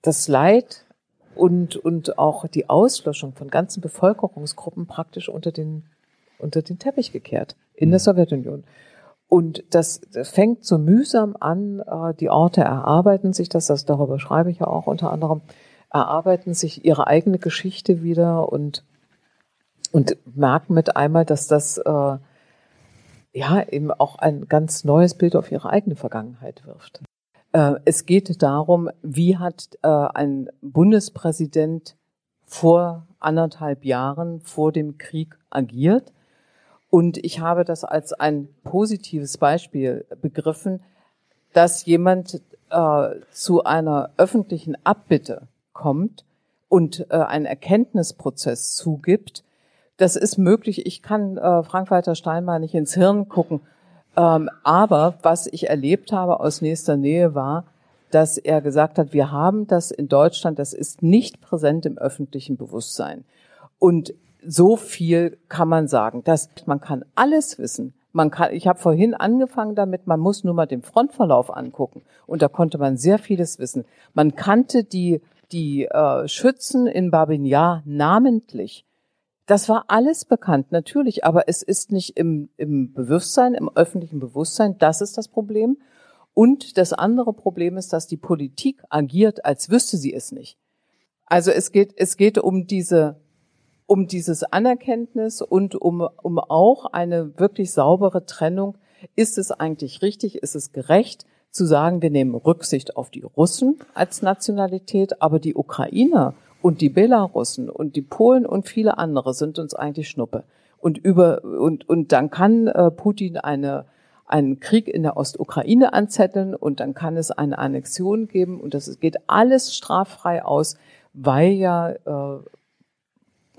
das Leid und, und auch die Auslöschung von ganzen Bevölkerungsgruppen praktisch unter den, unter den Teppich gekehrt in der mhm. Sowjetunion. Und das, das fängt so mühsam an, äh, die Orte erarbeiten sich das, das darüber schreibe ich ja auch unter anderem, erarbeiten sich ihre eigene Geschichte wieder und, und merken mit einmal, dass das äh, ja eben auch ein ganz neues Bild auf ihre eigene Vergangenheit wirft. Äh, es geht darum, wie hat äh, ein Bundespräsident vor anderthalb Jahren vor dem Krieg agiert Und ich habe das als ein positives Beispiel begriffen, dass jemand äh, zu einer öffentlichen Abbitte kommt und äh, einen Erkenntnisprozess zugibt. Das ist möglich. Ich kann äh, Frank-Walter Steinmeier nicht ins Hirn gucken. Ähm, aber was ich erlebt habe aus nächster Nähe war, dass er gesagt hat, wir haben das in Deutschland, das ist nicht präsent im öffentlichen Bewusstsein. Und so viel kann man sagen, dass man kann alles wissen. Man kann, ich habe vorhin angefangen damit, man muss nur mal den Frontverlauf angucken und da konnte man sehr vieles wissen. Man kannte die die äh, Schützen in Babin Yar namentlich. Das war alles bekannt, natürlich, aber es ist nicht im, im Bewusstsein, im öffentlichen Bewusstsein. Das ist das Problem. Und das andere Problem ist, dass die Politik agiert, als wüsste sie es nicht. Also es geht, es geht um diese um dieses Anerkenntnis und um, um auch eine wirklich saubere Trennung. Ist es eigentlich richtig? Ist es gerecht zu sagen, wir nehmen Rücksicht auf die Russen als Nationalität, aber die Ukrainer und die Belarussen und die Polen und viele andere sind uns eigentlich Schnuppe. Und über und und dann kann äh, Putin eine einen Krieg in der Ostukraine anzetteln und dann kann es eine Annexion geben und das geht alles straffrei aus, weil ja äh,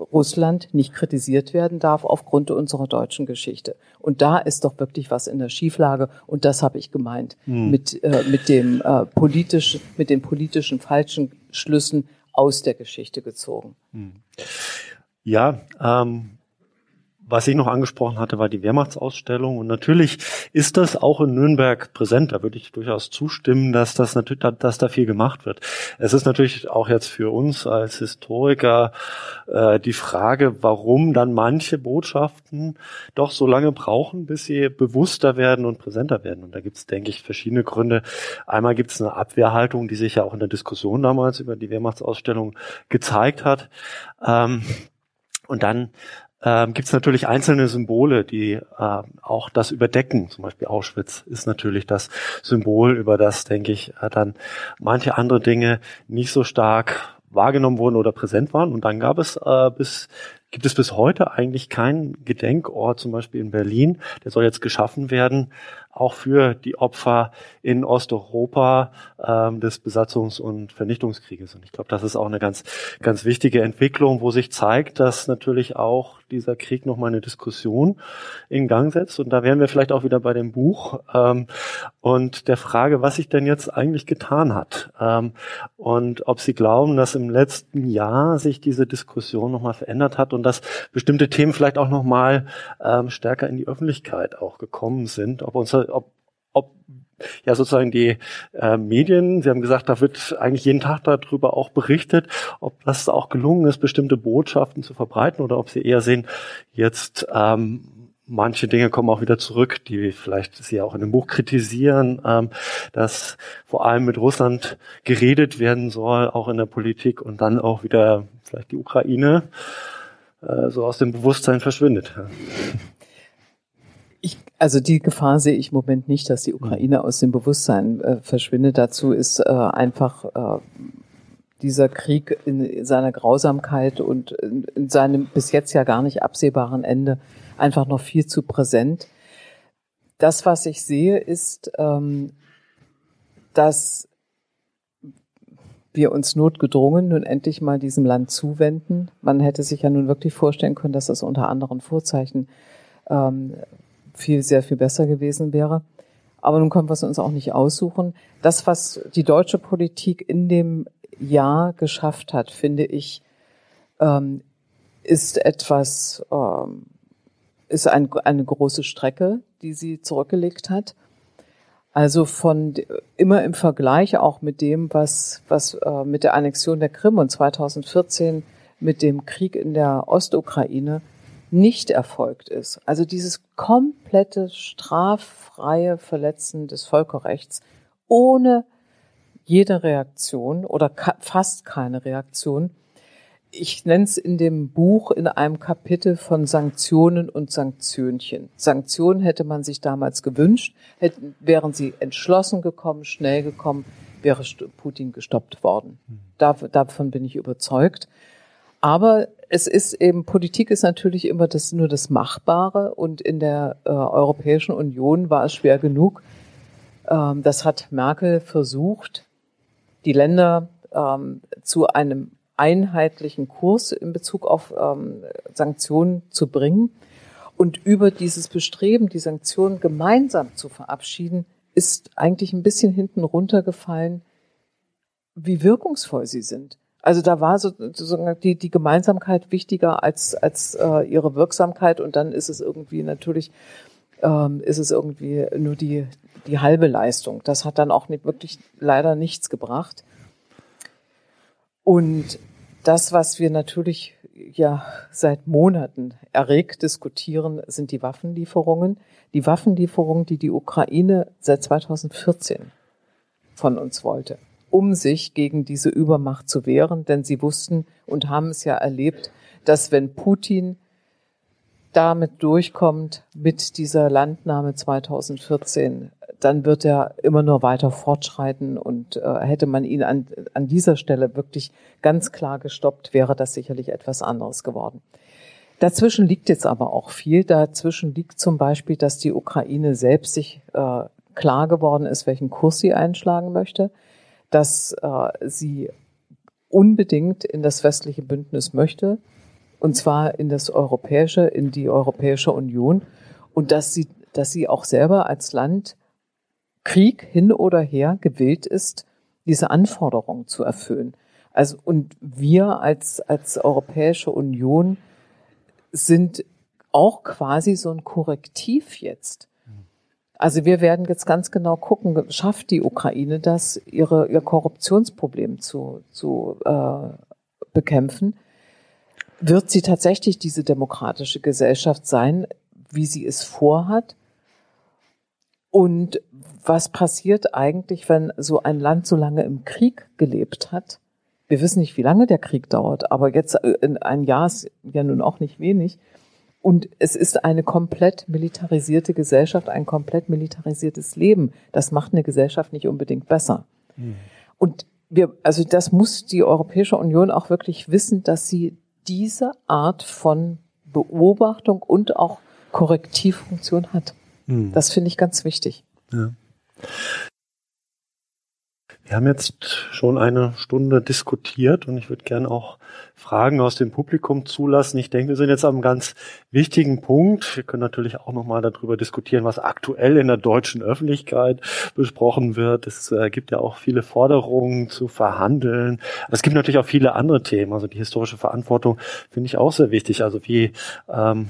Russland nicht kritisiert werden darf aufgrund unserer deutschen Geschichte. Und da ist doch wirklich was in der Schieflage. Und das habe ich gemeint hm. mit, äh, mit dem äh, politisch, mit den politischen falschen Schlüssen aus der Geschichte gezogen. Hm. Ja, ähm, was ich noch angesprochen hatte, war die Wehrmachtsausstellung. Und natürlich ist das auch in Nürnberg präsent. Da würde ich durchaus zustimmen, dass das natürlich, dass da viel gemacht wird. Es ist natürlich auch jetzt für uns als Historiker äh, die Frage, warum dann manche Botschaften doch so lange brauchen, bis sie bewusster werden und präsenter werden. Und da gibt es, denke ich, verschiedene Gründe. Einmal gibt es eine Abwehrhaltung, die sich ja auch in der Diskussion damals über die Wehrmachtsausstellung gezeigt hat. Ähm, und dann ähm, gibt es natürlich einzelne Symbole, die äh, auch das überdecken. Zum Beispiel Auschwitz ist natürlich das Symbol, über das, denke ich, äh, dann manche andere Dinge nicht so stark wahrgenommen wurden oder präsent waren. Und dann gab es äh, bis gibt es bis heute eigentlich keinen Gedenkort, zum Beispiel in Berlin. Der soll jetzt geschaffen werden, auch für die Opfer in Osteuropa ähm, des Besatzungs- und Vernichtungskrieges. Und ich glaube, das ist auch eine ganz, ganz wichtige Entwicklung, wo sich zeigt, dass natürlich auch dieser Krieg nochmal eine Diskussion in Gang setzt. Und da wären wir vielleicht auch wieder bei dem Buch ähm, und der Frage, was sich denn jetzt eigentlich getan hat. Ähm, und ob Sie glauben, dass im letzten Jahr sich diese Diskussion nochmal verändert hat und dass bestimmte Themen vielleicht auch nochmal ähm, stärker in die Öffentlichkeit auch gekommen sind. Ob uns ob, ob ja sozusagen die äh, Medien, Sie haben gesagt, da wird eigentlich jeden Tag darüber auch berichtet, ob das auch gelungen ist, bestimmte Botschaften zu verbreiten oder ob Sie eher sehen, jetzt ähm, manche Dinge kommen auch wieder zurück, die vielleicht Sie auch in dem Buch kritisieren, ähm, dass vor allem mit Russland geredet werden soll, auch in der Politik und dann auch wieder vielleicht die Ukraine äh, so aus dem Bewusstsein verschwindet. Ich, also die Gefahr sehe ich im Moment nicht, dass die Ukraine aus dem Bewusstsein äh, verschwindet. Dazu ist äh, einfach äh, dieser Krieg in seiner Grausamkeit und in, in seinem bis jetzt ja gar nicht absehbaren Ende einfach noch viel zu präsent. Das, was ich sehe, ist, ähm, dass wir uns notgedrungen nun endlich mal diesem Land zuwenden. Man hätte sich ja nun wirklich vorstellen können, dass das unter anderen Vorzeichen ähm, viel, sehr viel besser gewesen wäre. Aber nun können wir es uns auch nicht aussuchen. Das, was die deutsche Politik in dem Jahr geschafft hat, finde ich, ähm, ist etwas, ähm, ist ein, eine große Strecke, die sie zurückgelegt hat. Also von immer im Vergleich auch mit dem, was, was äh, mit der Annexion der Krim und 2014 mit dem Krieg in der Ostukraine nicht erfolgt ist. Also dieses komplette straffreie Verletzen des Völkerrechts ohne jede Reaktion oder fast keine Reaktion. Ich nenne es in dem Buch in einem Kapitel von Sanktionen und Sanktionchen. Sanktionen hätte man sich damals gewünscht, hätten, wären sie entschlossen gekommen, schnell gekommen, wäre Putin gestoppt worden. Hm. davon bin ich überzeugt. Aber es ist eben, Politik ist natürlich immer das, nur das Machbare und in der äh, Europäischen Union war es schwer genug. Ähm, das hat Merkel versucht, die Länder ähm, zu einem einheitlichen Kurs in Bezug auf ähm, Sanktionen zu bringen. Und über dieses Bestreben, die Sanktionen gemeinsam zu verabschieden, ist eigentlich ein bisschen hinten runtergefallen, wie wirkungsvoll sie sind. Also da war sozusagen die, die Gemeinsamkeit wichtiger als, als äh, ihre Wirksamkeit und dann ist es irgendwie natürlich, ähm, ist es irgendwie nur die, die halbe Leistung. Das hat dann auch nicht, wirklich leider nichts gebracht. Und das, was wir natürlich ja seit Monaten erregt diskutieren, sind die Waffenlieferungen. Die Waffenlieferungen, die die Ukraine seit 2014 von uns wollte um sich gegen diese Übermacht zu wehren, denn sie wussten und haben es ja erlebt, dass wenn Putin damit durchkommt mit dieser Landnahme 2014, dann wird er immer nur weiter fortschreiten und äh, hätte man ihn an, an dieser Stelle wirklich ganz klar gestoppt, wäre das sicherlich etwas anderes geworden. Dazwischen liegt jetzt aber auch viel. Dazwischen liegt zum Beispiel, dass die Ukraine selbst sich äh, klar geworden ist, welchen Kurs sie einschlagen möchte dass äh, sie unbedingt in das westliche Bündnis möchte, und zwar in das europäische, in die Europäische Union, und dass sie, dass sie auch selber als Land Krieg hin oder her gewillt ist, diese Anforderungen zu erfüllen. Also, und wir als, als Europäische Union sind auch quasi so ein Korrektiv jetzt also wir werden jetzt ganz genau gucken, schafft die Ukraine das, ihre, ihr Korruptionsproblem zu, zu äh, bekämpfen? Wird sie tatsächlich diese demokratische Gesellschaft sein, wie sie es vorhat? Und was passiert eigentlich, wenn so ein Land so lange im Krieg gelebt hat? Wir wissen nicht, wie lange der Krieg dauert, aber jetzt äh, in ein Jahr ist ja nun auch nicht wenig. Und es ist eine komplett militarisierte Gesellschaft, ein komplett militarisiertes Leben. Das macht eine Gesellschaft nicht unbedingt besser. Mhm. Und wir, also das muss die Europäische Union auch wirklich wissen, dass sie diese Art von Beobachtung und auch Korrektivfunktion hat. Mhm. Das finde ich ganz wichtig. Ja. Wir haben jetzt schon eine Stunde diskutiert und ich würde gerne auch Fragen aus dem Publikum zulassen. Ich denke, wir sind jetzt am ganz wichtigen Punkt. Wir können natürlich auch nochmal darüber diskutieren, was aktuell in der deutschen Öffentlichkeit besprochen wird. Es äh, gibt ja auch viele Forderungen zu verhandeln. Es gibt natürlich auch viele andere Themen. Also die historische Verantwortung finde ich auch sehr wichtig. Also wie ähm,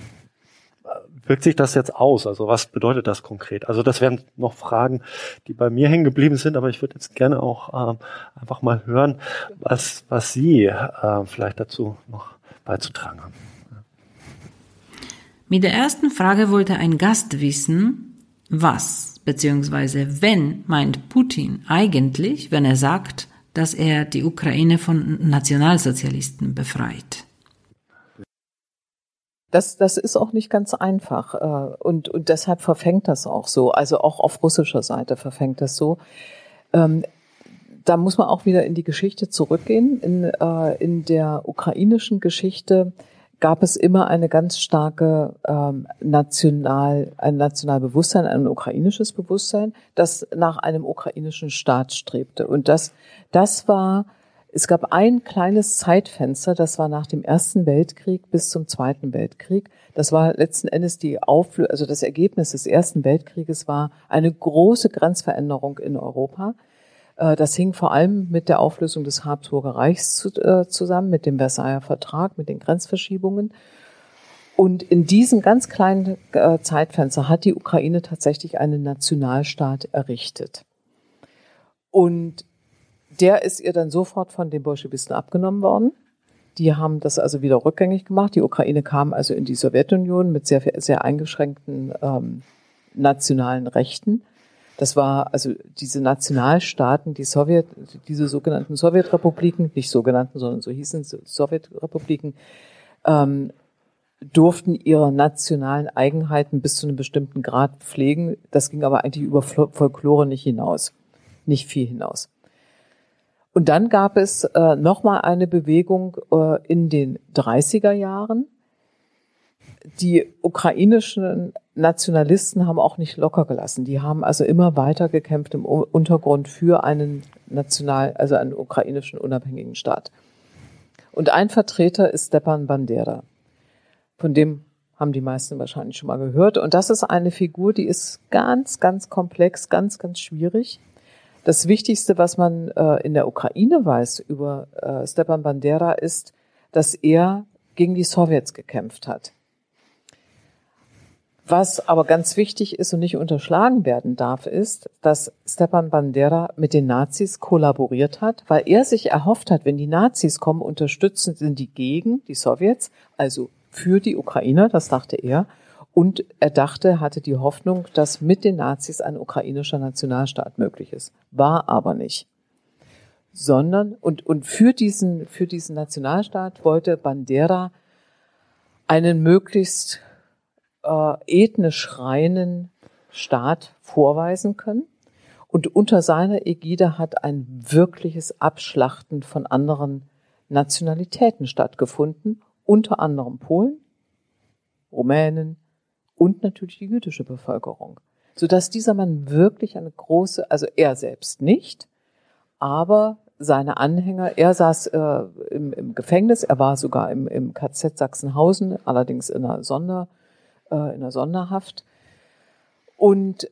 wirkt sich das jetzt aus? Also was bedeutet das konkret? Also das wären noch Fragen, die bei mir hängen geblieben sind, aber ich würde jetzt gerne auch ähm, einfach mal hören, was, was Sie äh, vielleicht dazu noch beizutragen haben. Mit der ersten Frage wollte ein Gast wissen, was bzw. wenn meint Putin eigentlich, wenn er sagt, dass er die Ukraine von Nationalsozialisten befreit? Das, das ist auch nicht ganz einfach äh, und, und deshalb verfängt das auch so. Also auch auf russischer Seite verfängt das so. Ähm, da muss man auch wieder in die Geschichte zurückgehen. In, äh, in der ukrainischen Geschichte gab es immer eine ganz starke ähm, national, ein Nationalbewusstsein, ein ukrainisches Bewusstsein, das nach einem ukrainischen Staat strebte. Und das, das war es gab ein kleines Zeitfenster, das war nach dem Ersten Weltkrieg bis zum Zweiten Weltkrieg. Das war letzten Endes die Auflösung, also das Ergebnis des Ersten Weltkrieges war eine große Grenzveränderung in Europa. Äh, das hing vor allem mit der Auflösung des Habsburger Reichs äh, zusammen, mit dem Versailler Vertrag, mit den Grenzverschiebungen. Und in diesem ganz kleinen äh, Zeitfenster hat die Ukraine tatsächlich einen Nationalstaat errichtet. Und der ist ihr dann sofort von den Bolschewisten abgenommen worden. Die haben das also wieder rückgängig gemacht. Die Ukraine kam also in die Sowjetunion mit sehr, sehr eingeschränkten ähm, nationalen Rechten. Das war also diese Nationalstaaten, die Sowjet, diese sogenannten Sowjetrepubliken, nicht sogenannten, sondern so hießen Sowjetrepubliken, ähm, durften ihre nationalen Eigenheiten bis zu einem bestimmten Grad pflegen. Das ging aber eigentlich über Folklore nicht hinaus, nicht viel hinaus. Und dann gab es äh, nochmal eine Bewegung äh, in den 30er Jahren. Die ukrainischen Nationalisten haben auch nicht locker gelassen. Die haben also immer weiter gekämpft im Untergrund für einen national, also einen ukrainischen unabhängigen Staat. Und ein Vertreter ist Stepan Bandera. Von dem haben die meisten wahrscheinlich schon mal gehört. Und das ist eine Figur, die ist ganz, ganz komplex, ganz, ganz schwierig. Das Wichtigste, was man äh, in der Ukraine weiß über äh, Stepan Bandera, ist, dass er gegen die Sowjets gekämpft hat. Was aber ganz wichtig ist und nicht unterschlagen werden darf, ist, dass Stepan Bandera mit den Nazis kollaboriert hat, weil er sich erhofft hat, wenn die Nazis kommen, unterstützen sind die gegen die Sowjets, also für die Ukrainer, das dachte er. Und er dachte, hatte die Hoffnung, dass mit den Nazis ein ukrainischer Nationalstaat möglich ist. War aber nicht. Sondern, und, und für diesen, für diesen Nationalstaat wollte Bandera einen möglichst äh, ethnisch reinen Staat vorweisen können. Und unter seiner Ägide hat ein wirkliches Abschlachten von anderen Nationalitäten stattgefunden unter anderem Polen, Rumänen und natürlich die jüdische Bevölkerung. Sodass dieser Mann wirklich eine große, also er selbst nicht, aber seine Anhänger, er saß äh, im, im, Gefängnis, er war sogar im, im KZ Sachsenhausen, allerdings in einer, Sonder, äh, in einer Sonderhaft. Und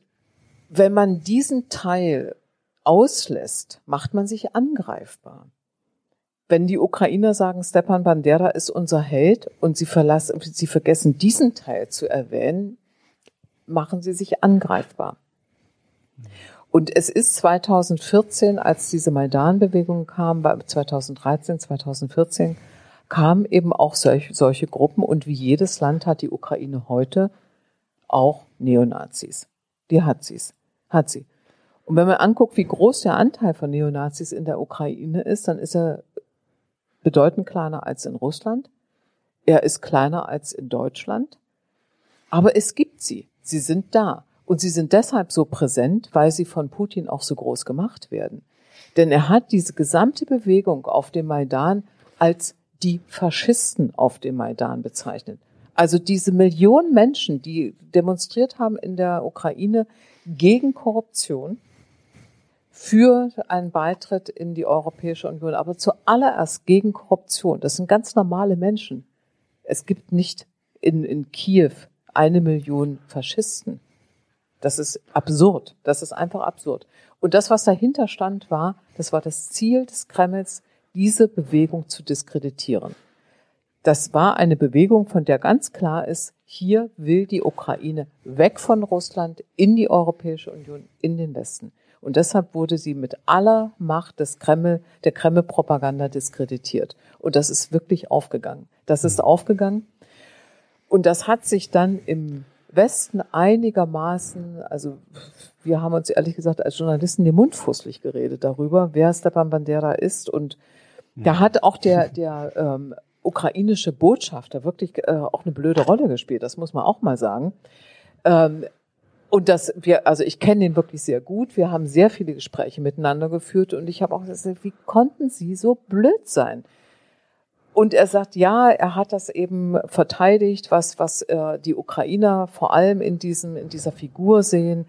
wenn man diesen Teil auslässt, macht man sich angreifbar wenn die Ukrainer sagen, Stepan Bandera ist unser Held und sie verlassen, sie vergessen diesen Teil zu erwähnen, machen sie sich angreifbar. Und es ist 2014, als diese Maidan-Bewegung kam, 2013, 2014, kamen eben auch solche, solche Gruppen und wie jedes Land hat die Ukraine heute auch Neonazis. Die hat sie's, hat sie. Und wenn man anguckt, wie groß der Anteil von Neonazis in der Ukraine ist, dann ist er bedeutend kleiner als in Russland. Er ist kleiner als in Deutschland. Aber es gibt sie. Sie sind da. Und sie sind deshalb so präsent, weil sie von Putin auch so groß gemacht werden. Denn er hat diese gesamte Bewegung auf dem Maidan als die Faschisten auf dem Maidan bezeichnet. Also diese Millionen Menschen, die demonstriert haben in der Ukraine gegen Korruption, für einen Beitritt in die Europäische Union, aber zuallererst gegen Korruption. Das sind ganz normale Menschen. Es gibt nicht in, in Kiew eine Million Faschisten. Das ist absurd. Das ist einfach absurd. Und das, was dahinter stand, war, das war das Ziel des Kremls, diese Bewegung zu diskreditieren. Das war eine Bewegung, von der ganz klar ist, hier will die Ukraine weg von Russland in die Europäische Union, in den Westen. Und deshalb wurde sie mit aller Macht des Kreml, der Kreml-Propaganda diskreditiert. Und das ist wirklich aufgegangen. Das ist aufgegangen. Und das hat sich dann im Westen einigermaßen, also wir haben uns ehrlich gesagt als Journalisten den Mund fußlich geredet darüber, wer Stepan Bandera ist. Und da hat auch der, der ähm, ukrainische Botschafter wirklich äh, auch eine blöde Rolle gespielt, das muss man auch mal sagen. Ähm, und das wir, also ich kenne ihn wirklich sehr gut. Wir haben sehr viele Gespräche miteinander geführt und ich habe auch gesagt, wie konnten Sie so blöd sein? Und er sagt, ja, er hat das eben verteidigt, was was äh, die Ukrainer vor allem in diesem in dieser Figur sehen,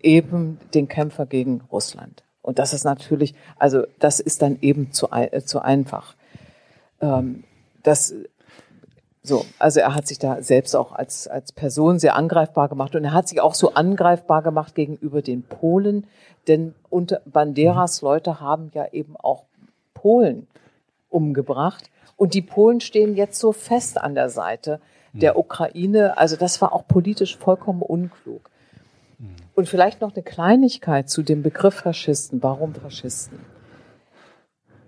eben den Kämpfer gegen Russland. Und das ist natürlich, also das ist dann eben zu äh, zu einfach. Ähm, das so, also er hat sich da selbst auch als, als Person sehr angreifbar gemacht und er hat sich auch so angreifbar gemacht gegenüber den Polen, denn unter Banderas Leute haben ja eben auch Polen umgebracht und die Polen stehen jetzt so fest an der Seite der Ukraine. Also das war auch politisch vollkommen unklug. Und vielleicht noch eine Kleinigkeit zu dem Begriff Faschisten. Warum Faschisten?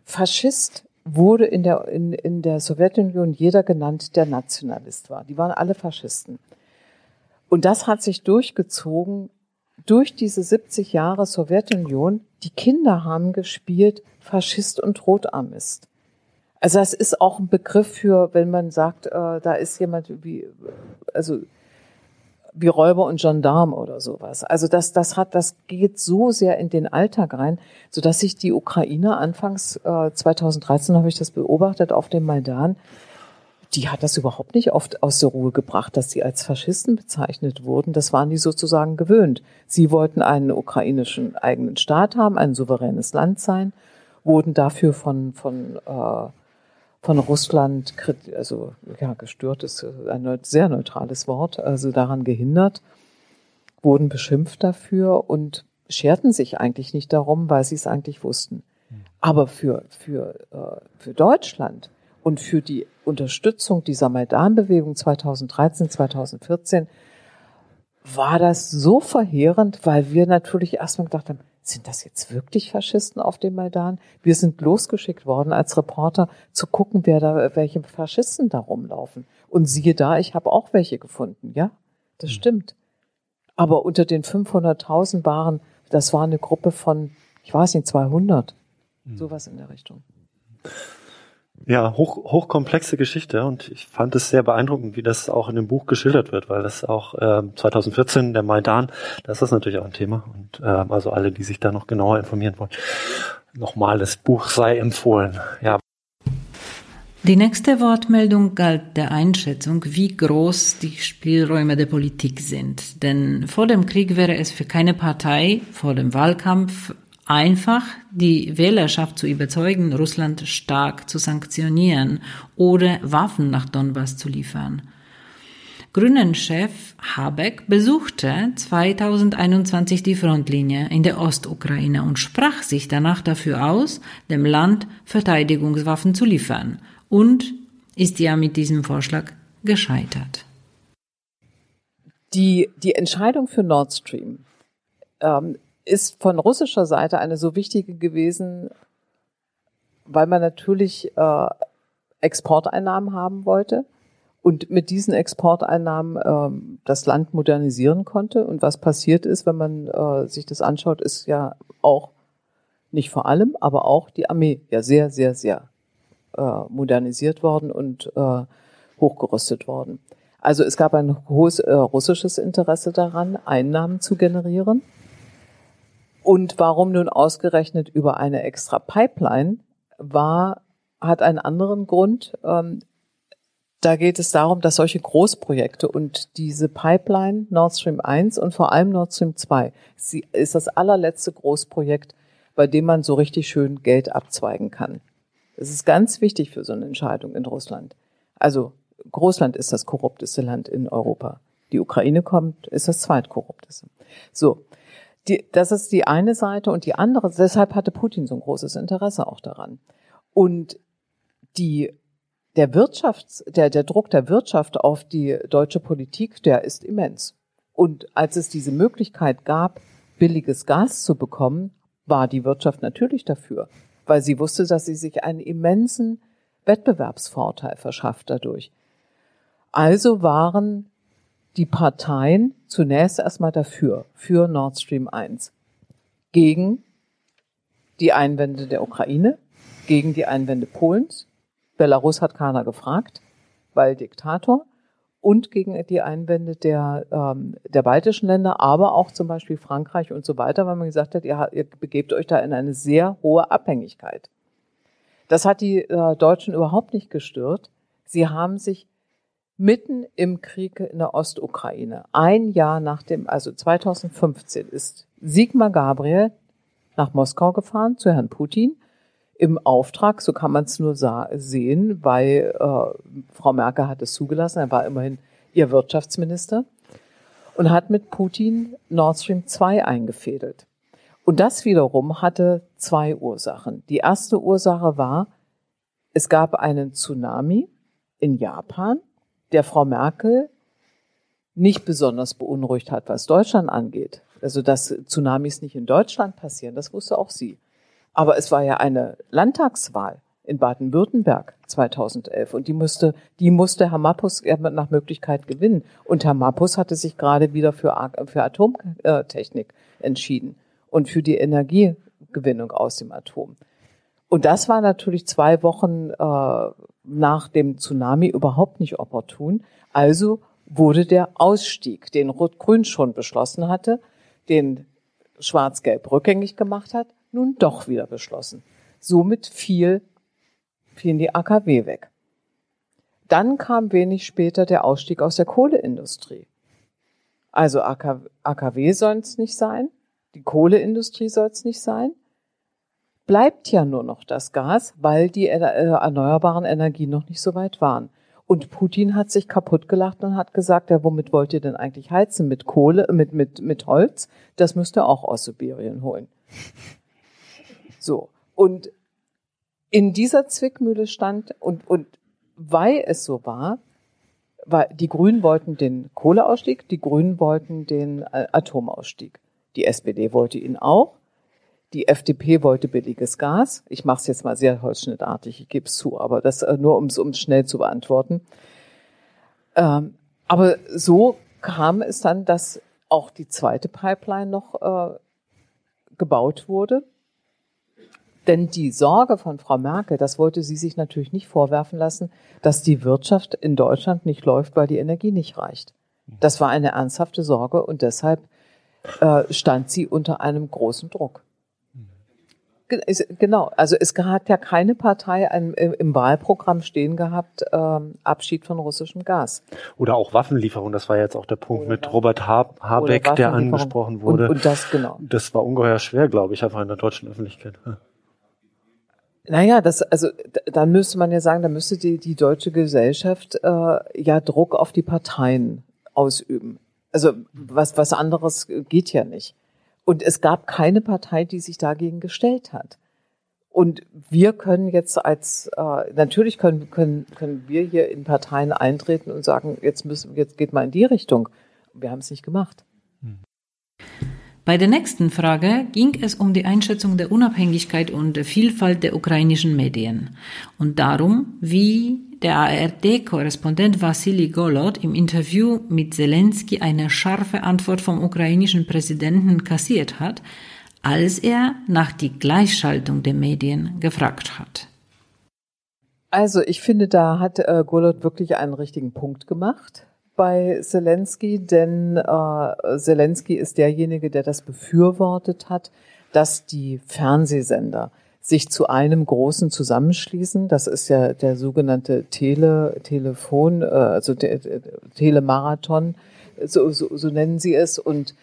Faschist wurde in der, in, in der Sowjetunion jeder genannt, der Nationalist war. Die waren alle Faschisten. Und das hat sich durchgezogen durch diese 70 Jahre Sowjetunion. Die Kinder haben gespielt Faschist und Rotarmist. Also das ist auch ein Begriff für, wenn man sagt, äh, da ist jemand wie, also wie Räuber und Gendarm oder sowas. Also das, das hat, das geht so sehr in den Alltag rein, so dass sich die Ukraine anfangs äh, 2013 habe ich das beobachtet auf dem Maidan, die hat das überhaupt nicht oft aus der Ruhe gebracht, dass sie als Faschisten bezeichnet wurden. Das waren die sozusagen gewöhnt. Sie wollten einen ukrainischen eigenen Staat haben, ein souveränes Land sein, wurden dafür von von äh, von Russland, also ja, gestört ist ein sehr neutrales Wort, also daran gehindert, wurden beschimpft dafür und scherten sich eigentlich nicht darum, weil sie es eigentlich wussten. Aber für, für, äh, für Deutschland und für die Unterstützung dieser Maidan-Bewegung 2013, 2014 war das so verheerend, weil wir natürlich erstmal gedacht haben, sind das jetzt wirklich Faschisten auf dem Maidan? Wir sind losgeschickt worden als Reporter zu gucken, wer da, welche Faschisten da rumlaufen. Und siehe da, ich habe auch welche gefunden, ja? Das mhm. stimmt. Aber unter den 500.000 waren, das war eine Gruppe von, ich weiß nicht, 200. Mhm. Sowas in der Richtung. Ja, hoch, hochkomplexe Geschichte und ich fand es sehr beeindruckend, wie das auch in dem Buch geschildert wird, weil das auch äh, 2014, der Maidan, das ist natürlich auch ein Thema und äh, also alle, die sich da noch genauer informieren wollen, nochmal, das Buch sei empfohlen. Ja. Die nächste Wortmeldung galt der Einschätzung, wie groß die Spielräume der Politik sind. Denn vor dem Krieg wäre es für keine Partei vor dem Wahlkampf einfach die Wählerschaft zu überzeugen, Russland stark zu sanktionieren oder Waffen nach Donbass zu liefern. Grünen-Chef Habeck besuchte 2021 die Frontlinie in der Ostukraine und sprach sich danach dafür aus, dem Land Verteidigungswaffen zu liefern und ist ja mit diesem Vorschlag gescheitert. Die, die Entscheidung für Nord Stream ähm, ist von russischer Seite eine so wichtige gewesen, weil man natürlich äh, Exporteinnahmen haben wollte und mit diesen Exporteinnahmen äh, das Land modernisieren konnte. Und was passiert ist, wenn man äh, sich das anschaut, ist ja auch nicht vor allem, aber auch die Armee ja sehr, sehr, sehr äh, modernisiert worden und äh, hochgerüstet worden. Also es gab ein hohes äh, russisches Interesse daran, Einnahmen zu generieren. Und warum nun ausgerechnet über eine extra Pipeline war, hat einen anderen Grund. Ähm, da geht es darum, dass solche Großprojekte und diese Pipeline Nord Stream 1 und vor allem Nord Stream 2 sie ist das allerletzte Großprojekt, bei dem man so richtig schön Geld abzweigen kann. Es ist ganz wichtig für so eine Entscheidung in Russland. Also Russland ist das korrupteste Land in Europa. Die Ukraine kommt, ist das zweitkorrupteste. So, die, das ist die eine Seite und die andere, deshalb hatte Putin so ein großes Interesse auch daran. Und die, der Wirtschafts, der, der Druck der Wirtschaft auf die deutsche Politik, der ist immens. Und als es diese Möglichkeit gab, billiges Gas zu bekommen, war die Wirtschaft natürlich dafür, weil sie wusste, dass sie sich einen immensen Wettbewerbsvorteil verschafft dadurch. Also waren die Parteien zunächst erstmal dafür, für Nord Stream 1, gegen die Einwände der Ukraine, gegen die Einwände Polens. Belarus hat keiner gefragt, weil Diktator und gegen die Einwände der, ähm, der baltischen Länder, aber auch zum Beispiel Frankreich und so weiter, weil man gesagt hat, ihr, ihr begebt euch da in eine sehr hohe Abhängigkeit. Das hat die äh, Deutschen überhaupt nicht gestört. Sie haben sich mitten im Krieg in der Ostukraine, ein Jahr nach dem, also 2015, ist Sigmar Gabriel nach Moskau gefahren zu Herrn Putin im Auftrag, so kann man es nur sehen, weil äh, Frau Merkel hat es zugelassen, er war immerhin ihr Wirtschaftsminister und hat mit Putin Nord Stream 2 eingefädelt. Und das wiederum hatte zwei Ursachen. Die erste Ursache war, es gab einen Tsunami in Japan der Frau Merkel nicht besonders beunruhigt hat, was Deutschland angeht. Also, dass Tsunamis nicht in Deutschland passieren, das wusste auch sie. Aber es war ja eine Landtagswahl in Baden-Württemberg 2011 und die musste, die musste Herr Mappus nach Möglichkeit gewinnen. Und Herr Mappus hatte sich gerade wieder für, für Atomtechnik entschieden und für die Energiegewinnung aus dem Atom. Und das war natürlich zwei Wochen äh, nach dem Tsunami überhaupt nicht opportun. Also wurde der Ausstieg, den Rot-Grün schon beschlossen hatte, den Schwarz-Gelb rückgängig gemacht hat, nun doch wieder beschlossen. Somit fiel, fielen die AKW weg. Dann kam wenig später der Ausstieg aus der Kohleindustrie. Also AKW soll es nicht sein, die Kohleindustrie soll es nicht sein. Bleibt ja nur noch das Gas, weil die äh, erneuerbaren Energien noch nicht so weit waren. Und Putin hat sich kaputt gelacht und hat gesagt, ja, womit wollt ihr denn eigentlich heizen? Mit Kohle, mit, mit, mit Holz? Das müsst ihr auch aus Sibirien holen. So. Und in dieser Zwickmühle stand und, und weil es so war, war, die Grünen wollten den Kohleausstieg, die Grünen wollten den äh, Atomausstieg. Die SPD wollte ihn auch. Die FDP wollte billiges Gas. Ich mache es jetzt mal sehr holzschnittartig, ich gebe es zu, aber das äh, nur, um es schnell zu beantworten. Ähm, aber so kam es dann, dass auch die zweite Pipeline noch äh, gebaut wurde. Denn die Sorge von Frau Merkel, das wollte sie sich natürlich nicht vorwerfen lassen, dass die Wirtschaft in Deutschland nicht läuft, weil die Energie nicht reicht. Das war eine ernsthafte Sorge und deshalb äh, stand sie unter einem großen Druck. Genau, also es hat ja keine Partei im Wahlprogramm stehen gehabt, ähm, Abschied von russischem Gas. Oder auch Waffenlieferung, das war jetzt auch der Punkt mit Robert Habeck, der angesprochen wurde. Und, und, das, genau. Das war ungeheuer schwer, glaube ich, einfach in der deutschen Öffentlichkeit. Naja, das, also dann müsste man ja sagen, da müsste die, die deutsche Gesellschaft äh, ja Druck auf die Parteien ausüben. Also was, was anderes geht ja nicht. Und es gab keine Partei, die sich dagegen gestellt hat. Und wir können jetzt als äh, natürlich können, können, können wir hier in Parteien eintreten und sagen, jetzt müssen jetzt geht mal in die Richtung. Wir haben es nicht gemacht. Bei der nächsten Frage ging es um die Einschätzung der Unabhängigkeit und der Vielfalt der ukrainischen Medien und darum, wie der ARD-Korrespondent Wassili Golod im Interview mit Zelensky eine scharfe Antwort vom ukrainischen Präsidenten kassiert hat, als er nach die Gleichschaltung der Medien gefragt hat. Also ich finde, da hat äh, Golod wirklich einen richtigen Punkt gemacht bei Zelensky, denn äh, Zelensky ist derjenige, der das befürwortet hat, dass die Fernsehsender sich zu einem großen zusammenschließen. Das ist ja der sogenannte Tele, Telefon, äh, also der Telemarathon, so, so, so nennen sie es. Und,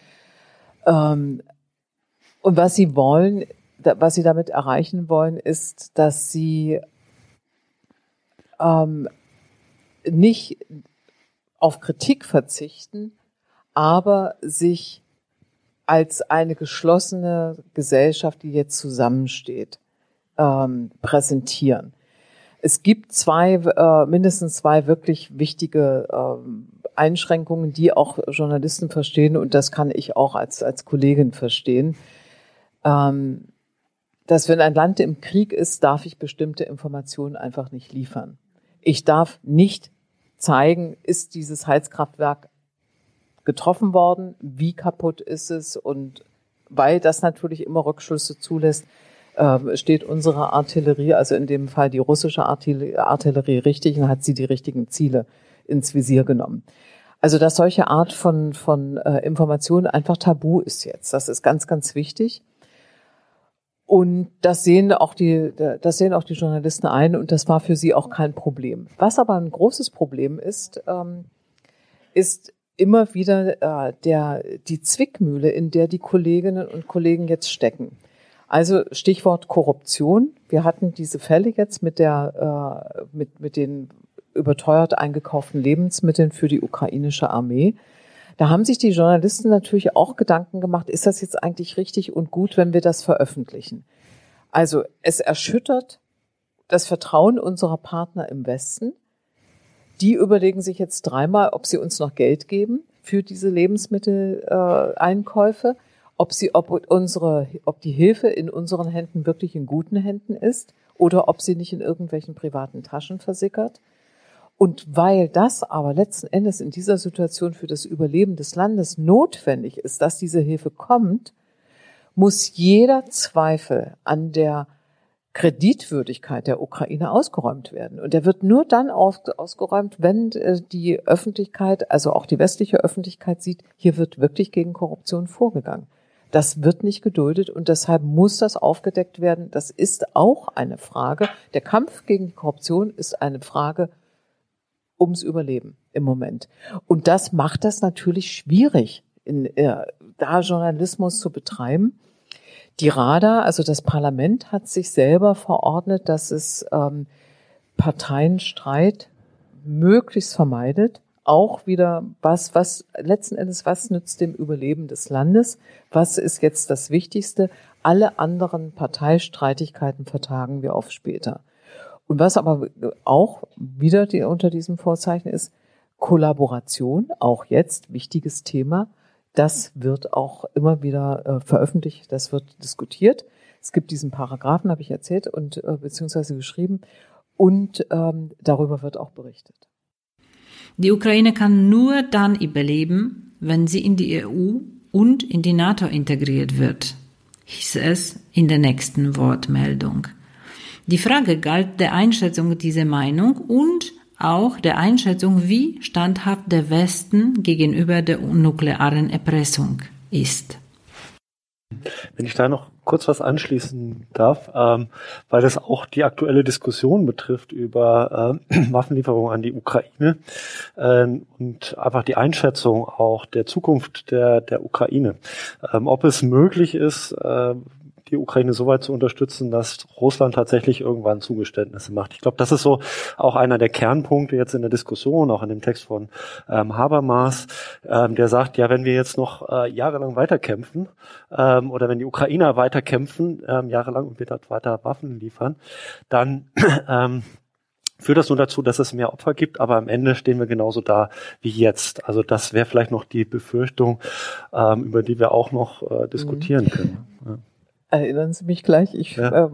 ähm, und was sie wollen, was sie damit erreichen wollen, ist, dass sie ähm, nicht auf Kritik verzichten, aber sich als eine geschlossene Gesellschaft, die jetzt zusammensteht, ähm, präsentieren. Es gibt zwei, äh, mindestens zwei wirklich wichtige ähm, Einschränkungen, die auch Journalisten verstehen und das kann ich auch als, als Kollegin verstehen. Ähm, dass wenn ein Land im Krieg ist, darf ich bestimmte Informationen einfach nicht liefern. Ich darf nicht zeigen, ist dieses Heizkraftwerk getroffen worden, wie kaputt ist es und weil das natürlich immer Rückschlüsse zulässt, ähm, steht unsere Artillerie, also in dem Fall die russische Artillerie, richtig und hat sie die richtigen Ziele ins Visier genommen. Also dass solche Art von, von äh, Informationen einfach tabu ist jetzt. Das ist ganz, ganz wichtig. Und das sehen auch die, das sehen auch die Journalisten ein und das war für sie auch kein Problem. Was aber ein großes Problem ist, ähm, ist immer wieder äh, der, die Zwickmühle, in der die Kolleginnen und Kollegen jetzt stecken. Also Stichwort Korruption. Wir hatten diese Fälle jetzt mit der, äh, mit, mit den überteuert eingekauften Lebensmitteln für die ukrainische Armee. Da haben sich die Journalisten natürlich auch Gedanken gemacht, ist das jetzt eigentlich richtig und gut, wenn wir das veröffentlichen? Also es erschüttert das Vertrauen unserer Partner im Westen. Die überlegen sich jetzt dreimal, ob sie uns noch Geld geben für diese Lebensmitteleinkäufe. Ob sie, ob unsere, ob die Hilfe in unseren Händen wirklich in guten Händen ist oder ob sie nicht in irgendwelchen privaten Taschen versickert. Und weil das aber letzten Endes in dieser Situation für das Überleben des Landes notwendig ist, dass diese Hilfe kommt, muss jeder Zweifel an der Kreditwürdigkeit der Ukraine ausgeräumt werden. Und der wird nur dann aus, ausgeräumt, wenn äh, die Öffentlichkeit, also auch die westliche Öffentlichkeit sieht, hier wird wirklich gegen Korruption vorgegangen. Das wird nicht geduldet und deshalb muss das aufgedeckt werden. Das ist auch eine Frage. Der Kampf gegen Korruption ist eine Frage ums Überleben im Moment. Und das macht das natürlich schwierig, in, äh, da Journalismus zu betreiben. Die Rada, also das Parlament, hat sich selber verordnet, dass es ähm, Parteienstreit möglichst vermeidet. Auch wieder was, was letzten Endes, was nützt dem Überleben des Landes? Was ist jetzt das Wichtigste? Alle anderen Parteistreitigkeiten vertagen wir auf später. Und was aber auch wieder die, unter diesem Vorzeichen ist, Kollaboration, auch jetzt wichtiges Thema. Das wird auch immer wieder äh, veröffentlicht, das wird diskutiert. Es gibt diesen Paragraphen, habe ich erzählt und äh, beziehungsweise geschrieben, und ähm, darüber wird auch berichtet. Die Ukraine kann nur dann überleben, wenn sie in die EU und in die NATO integriert wird, hieß es in der nächsten Wortmeldung. Die Frage galt der Einschätzung dieser Meinung und auch der Einschätzung, wie standhaft der Westen gegenüber der nuklearen Erpressung ist. Wenn ich da noch kurz was anschließen darf, ähm, weil das auch die aktuelle Diskussion betrifft über äh, Waffenlieferungen an die Ukraine äh, und einfach die Einschätzung auch der Zukunft der, der Ukraine. Ähm, ob es möglich ist, äh, die Ukraine so weit zu unterstützen, dass Russland tatsächlich irgendwann Zugeständnisse macht. Ich glaube, das ist so auch einer der Kernpunkte jetzt in der Diskussion, auch in dem Text von ähm, Habermas, ähm, der sagt, ja, wenn wir jetzt noch äh, jahrelang weiterkämpfen ähm, oder wenn die Ukrainer weiterkämpfen, ähm, jahrelang und wir dort weiter Waffen liefern, dann ähm, führt das nur dazu, dass es mehr Opfer gibt, aber am Ende stehen wir genauso da wie jetzt. Also das wäre vielleicht noch die Befürchtung, ähm, über die wir auch noch äh, diskutieren mhm. können. Ja. Erinnern Sie mich gleich. Ich ja. äh,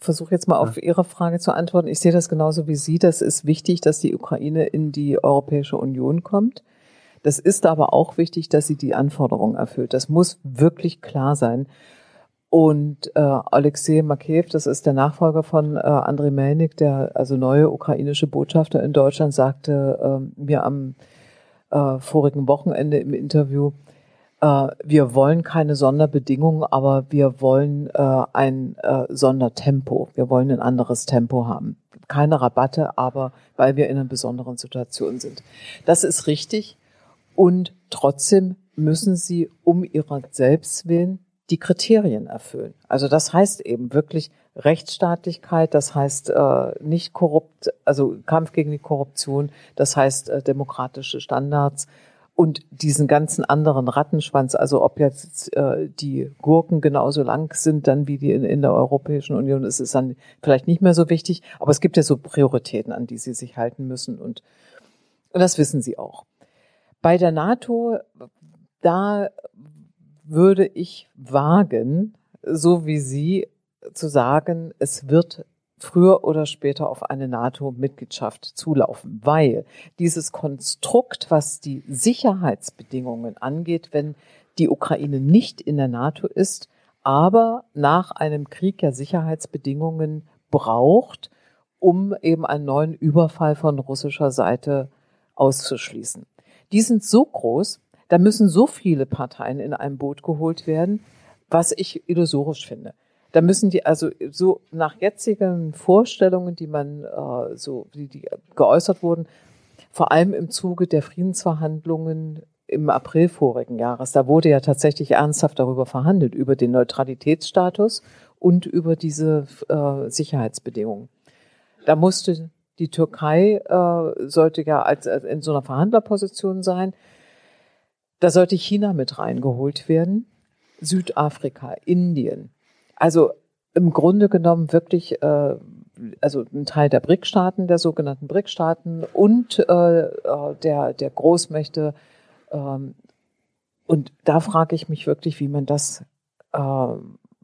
versuche jetzt mal auf ja. Ihre Frage zu antworten. Ich sehe das genauso wie Sie. Das ist wichtig, dass die Ukraine in die Europäische Union kommt. Das ist aber auch wichtig, dass sie die Anforderungen erfüllt. Das muss wirklich klar sein. Und äh, Alexei Makeyev, das ist der Nachfolger von äh, Andrei Melnik, der also neue ukrainische Botschafter in Deutschland, sagte äh, mir am äh, vorigen Wochenende im Interview, äh, wir wollen keine Sonderbedingungen, aber wir wollen äh, ein äh, Sondertempo. Wir wollen ein anderes Tempo haben. Keine Rabatte, aber weil wir in einer besonderen Situation sind. Das ist richtig. Und trotzdem müssen sie um ihrer selbst willen die Kriterien erfüllen. Also das heißt eben wirklich Rechtsstaatlichkeit, das heißt äh, nicht korrupt, also Kampf gegen die Korruption, das heißt äh, demokratische Standards, und diesen ganzen anderen Rattenschwanz, also ob jetzt äh, die Gurken genauso lang sind dann wie die in, in der Europäischen Union, ist es dann vielleicht nicht mehr so wichtig, aber es gibt ja so Prioritäten, an die sie sich halten müssen und, und das wissen sie auch. Bei der NATO, da würde ich wagen, so wie Sie, zu sagen, es wird früher oder später auf eine NATO-Mitgliedschaft zulaufen, weil dieses Konstrukt, was die Sicherheitsbedingungen angeht, wenn die Ukraine nicht in der NATO ist, aber nach einem Krieg ja Sicherheitsbedingungen braucht, um eben einen neuen Überfall von russischer Seite auszuschließen. Die sind so groß, da müssen so viele Parteien in einem Boot geholt werden, was ich illusorisch finde. Da müssen die also so nach jetzigen Vorstellungen, die man äh, so, die, die geäußert wurden, vor allem im Zuge der Friedensverhandlungen im April vorigen Jahres, da wurde ja tatsächlich ernsthaft darüber verhandelt, über den Neutralitätsstatus und über diese äh, Sicherheitsbedingungen. Da musste die Türkei äh, sollte ja als, als in so einer Verhandlerposition sein. Da sollte China mit reingeholt werden, Südafrika, Indien. Also im Grunde genommen wirklich, äh, also ein Teil der BRIC-Staaten, der sogenannten BRIC-Staaten und äh, äh, der, der Großmächte. Ähm, und da frage ich mich wirklich, wie man das äh,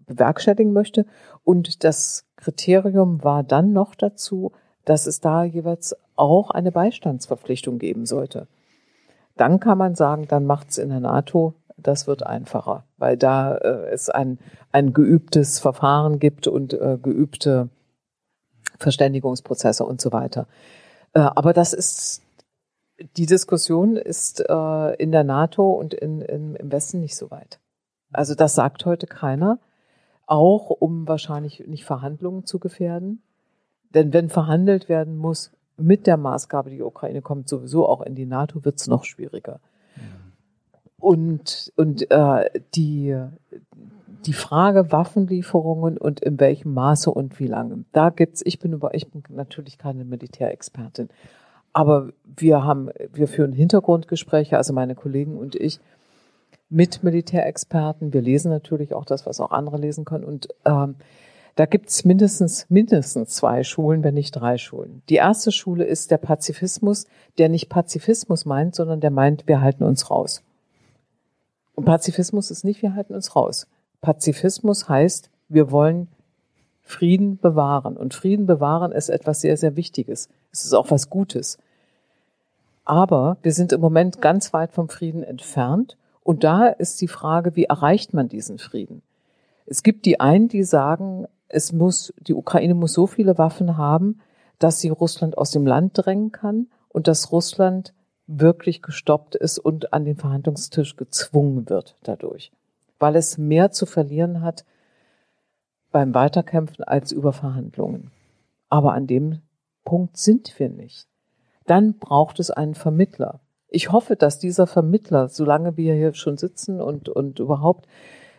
bewerkstelligen möchte. Und das Kriterium war dann noch dazu, dass es da jeweils auch eine Beistandsverpflichtung geben sollte. Dann kann man sagen, dann macht es in der NATO das wird einfacher, weil da äh, es ein, ein geübtes Verfahren gibt und äh, geübte Verständigungsprozesse und so weiter. Äh, aber das ist, die Diskussion ist äh, in der NATO und in, in, im Westen nicht so weit. Also das sagt heute keiner, auch um wahrscheinlich nicht Verhandlungen zu gefährden. Denn wenn verhandelt werden muss mit der Maßgabe, die Ukraine kommt sowieso auch in die NATO, wird es noch schwieriger. Und, und äh, die, die Frage Waffenlieferungen und in welchem Maße und wie lange, da gibt's, ich bin über, ich bin natürlich keine Militärexpertin, aber wir haben, wir führen Hintergrundgespräche, also meine Kollegen und ich, mit Militärexperten. Wir lesen natürlich auch das, was auch andere lesen können. Und ähm, da gibt's mindestens, mindestens zwei Schulen, wenn nicht drei Schulen. Die erste Schule ist der Pazifismus, der nicht Pazifismus meint, sondern der meint, wir halten uns raus. Und Pazifismus ist nicht, wir halten uns raus. Pazifismus heißt, wir wollen Frieden bewahren. Und Frieden bewahren ist etwas sehr, sehr Wichtiges. Es ist auch was Gutes. Aber wir sind im Moment ganz weit vom Frieden entfernt. Und da ist die Frage, wie erreicht man diesen Frieden? Es gibt die einen, die sagen, es muss, die Ukraine muss so viele Waffen haben, dass sie Russland aus dem Land drängen kann und dass Russland wirklich gestoppt ist und an den Verhandlungstisch gezwungen wird dadurch, weil es mehr zu verlieren hat beim Weiterkämpfen als über Verhandlungen. Aber an dem Punkt sind wir nicht. Dann braucht es einen Vermittler ich hoffe, dass dieser Vermittler, solange wir hier schon sitzen und, und überhaupt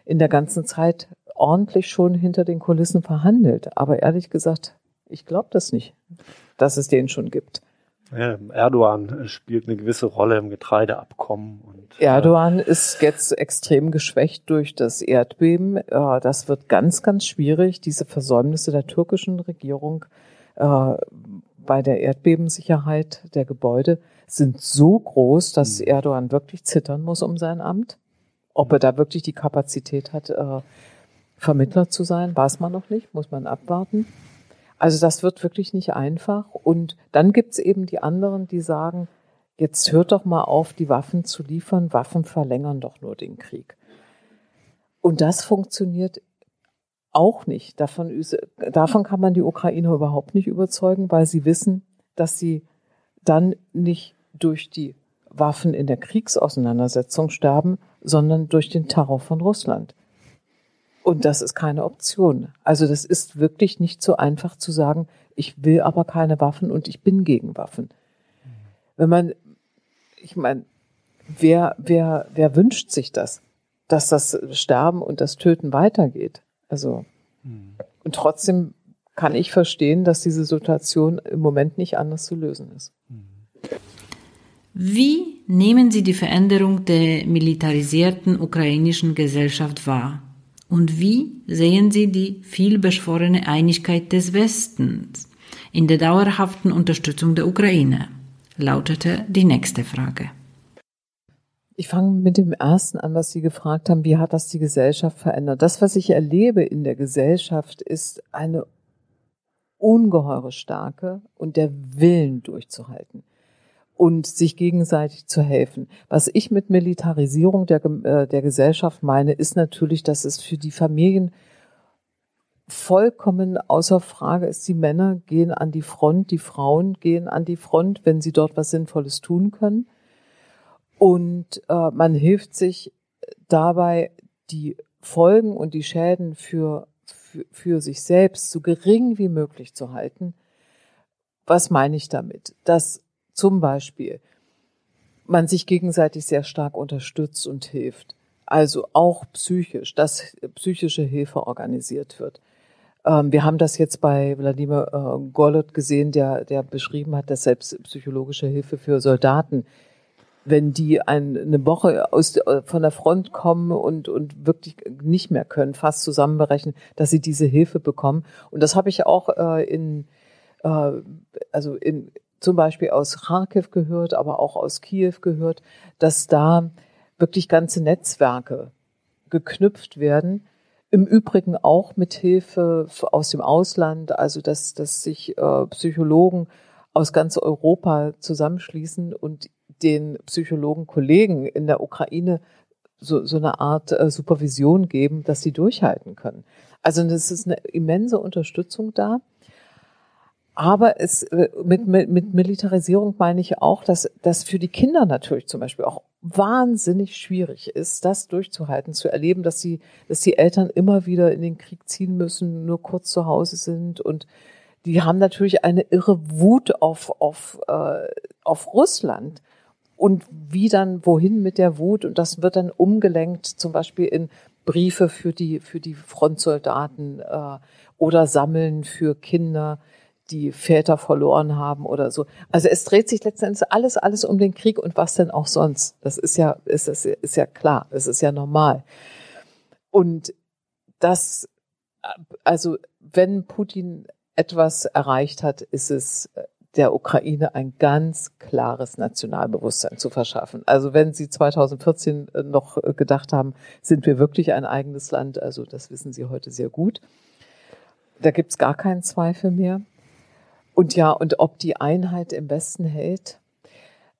in der ganzen Zeit ordentlich schon hinter den Kulissen verhandelt. Aber ehrlich gesagt, ich glaube das nicht, dass es den schon gibt. Erdogan spielt eine gewisse Rolle im Getreideabkommen. Und, äh, Erdogan äh, ist jetzt extrem geschwächt durch das Erdbeben. Äh, das wird ganz, ganz schwierig, diese Versäumnisse der türkischen Regierung äh, bei der Erdbebensicherheit der Gebäude sind so groß, dass mhm. Erdogan wirklich zittern muss um sein Amt. Ob er da wirklich die Kapazität hat, äh, Vermittler zu sein, weiß man noch nicht, muss man abwarten. Also das wird wirklich nicht einfach. Und dann gibt's eben die anderen, die sagen, jetzt hört doch mal auf, die Waffen zu liefern. Waffen verlängern doch nur den Krieg. Und das funktioniert auch nicht. Davon, davon kann man die Ukrainer überhaupt nicht überzeugen, weil sie wissen, dass sie dann nicht durch die Waffen in der Kriegsauseinandersetzung sterben, sondern durch den Terror von Russland. Und das ist keine Option. Also das ist wirklich nicht so einfach zu sagen, ich will aber keine Waffen und ich bin gegen Waffen. Wenn man, ich meine, wer, wer, wer wünscht sich das, dass das Sterben und das Töten weitergeht? Also, und trotzdem kann ich verstehen, dass diese Situation im Moment nicht anders zu lösen ist. Wie nehmen Sie die Veränderung der militarisierten ukrainischen Gesellschaft wahr? Und wie sehen Sie die vielbeschworene Einigkeit des Westens in der dauerhaften Unterstützung der Ukraine? lautete die nächste Frage. Ich fange mit dem ersten an, was Sie gefragt haben, wie hat das die Gesellschaft verändert? Das, was ich erlebe in der Gesellschaft, ist eine ungeheure Stärke und der Willen durchzuhalten und sich gegenseitig zu helfen. Was ich mit Militarisierung der, äh, der Gesellschaft meine, ist natürlich, dass es für die Familien vollkommen außer Frage ist, die Männer gehen an die Front, die Frauen gehen an die Front, wenn sie dort was Sinnvolles tun können. Und äh, man hilft sich dabei, die Folgen und die Schäden für, für, für sich selbst so gering wie möglich zu halten. Was meine ich damit? Dass zum Beispiel man sich gegenseitig sehr stark unterstützt und hilft. Also auch psychisch, dass psychische Hilfe organisiert wird. Ähm, wir haben das jetzt bei Wladimir äh, Golot gesehen, der, der beschrieben hat, dass selbst psychologische Hilfe für Soldaten, wenn die ein, eine Woche aus, äh, von der Front kommen und, und wirklich nicht mehr können, fast zusammenbrechen, dass sie diese Hilfe bekommen. Und das habe ich auch äh, in, äh, also in, zum Beispiel aus Kharkiv gehört, aber auch aus Kiew gehört, dass da wirklich ganze Netzwerke geknüpft werden. Im Übrigen auch mit Hilfe aus dem Ausland, also dass, dass sich äh, Psychologen aus ganz Europa zusammenschließen und den Psychologen Kollegen in der Ukraine so, so eine Art äh, Supervision geben, dass sie durchhalten können. Also es ist eine immense Unterstützung da. Aber es, äh, mit, mit, mit Militarisierung meine ich auch, dass das für die Kinder natürlich zum Beispiel auch wahnsinnig schwierig ist, das durchzuhalten, zu erleben, dass sie, dass die Eltern immer wieder in den Krieg ziehen müssen, nur kurz zu Hause sind. Und die haben natürlich eine irre Wut auf, auf, äh, auf Russland. Und wie dann, wohin mit der Wut? Und das wird dann umgelenkt, zum Beispiel in Briefe für die, für die Frontsoldaten äh, oder Sammeln für Kinder die Väter verloren haben oder so. Also es dreht sich letztendlich alles, alles um den Krieg und was denn auch sonst. Das ist ja, ist, ist, ist ja klar, es ist ja normal. Und das, also wenn Putin etwas erreicht hat, ist es der Ukraine ein ganz klares Nationalbewusstsein zu verschaffen. Also wenn Sie 2014 noch gedacht haben, sind wir wirklich ein eigenes Land, also das wissen Sie heute sehr gut. Da gibt's gar keinen Zweifel mehr. Und ja, und ob die Einheit im Westen hält,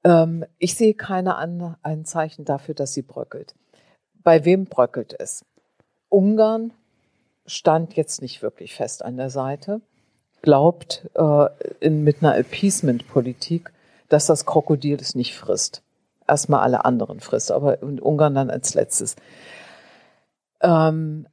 ähm, ich sehe keine An Anzeichen dafür, dass sie bröckelt. Bei wem bröckelt es? Ungarn stand jetzt nicht wirklich fest an der Seite, glaubt äh, in, mit einer Appeasement-Politik, dass das Krokodil es nicht frisst. Erstmal alle anderen frisst, aber Ungarn dann als letztes. Ähm,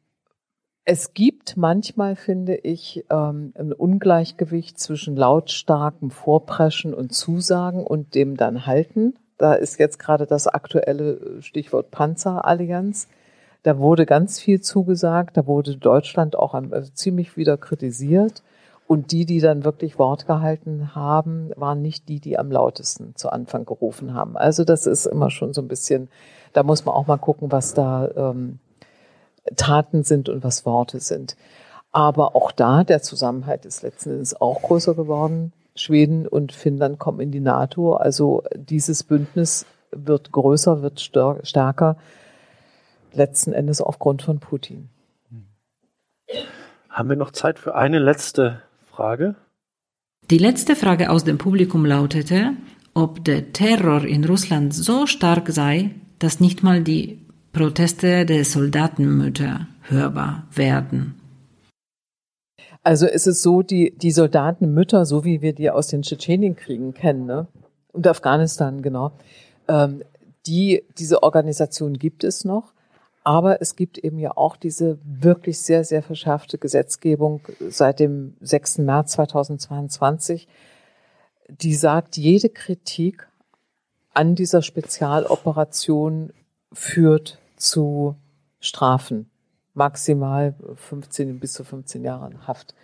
es gibt manchmal, finde ich, ähm, ein Ungleichgewicht zwischen lautstarkem Vorpreschen und Zusagen und dem dann halten. Da ist jetzt gerade das aktuelle Stichwort Panzerallianz. Da wurde ganz viel zugesagt, da wurde Deutschland auch also ziemlich wieder kritisiert. Und die, die dann wirklich Wort gehalten haben, waren nicht die, die am lautesten zu Anfang gerufen haben. Also das ist immer schon so ein bisschen, da muss man auch mal gucken, was da ähm, Taten sind und was Worte sind. Aber auch da, der Zusammenhalt ist letzten Endes auch größer geworden. Schweden und Finnland kommen in die NATO. Also dieses Bündnis wird größer, wird stärker, letzten Endes aufgrund von Putin. Haben wir noch Zeit für eine letzte Frage? Die letzte Frage aus dem Publikum lautete, ob der Terror in Russland so stark sei, dass nicht mal die Proteste der Soldatenmütter hörbar werden. Also ist es so, die, die Soldatenmütter, so wie wir die aus den Tschetschenienkriegen kennen, ne? und Afghanistan, genau, ähm, die, diese Organisation gibt es noch. Aber es gibt eben ja auch diese wirklich sehr, sehr verschärfte Gesetzgebung seit dem 6. März 2022, die sagt, jede Kritik an dieser Spezialoperation führt zu Strafen. Maximal 15 bis zu 15 Jahren Haft.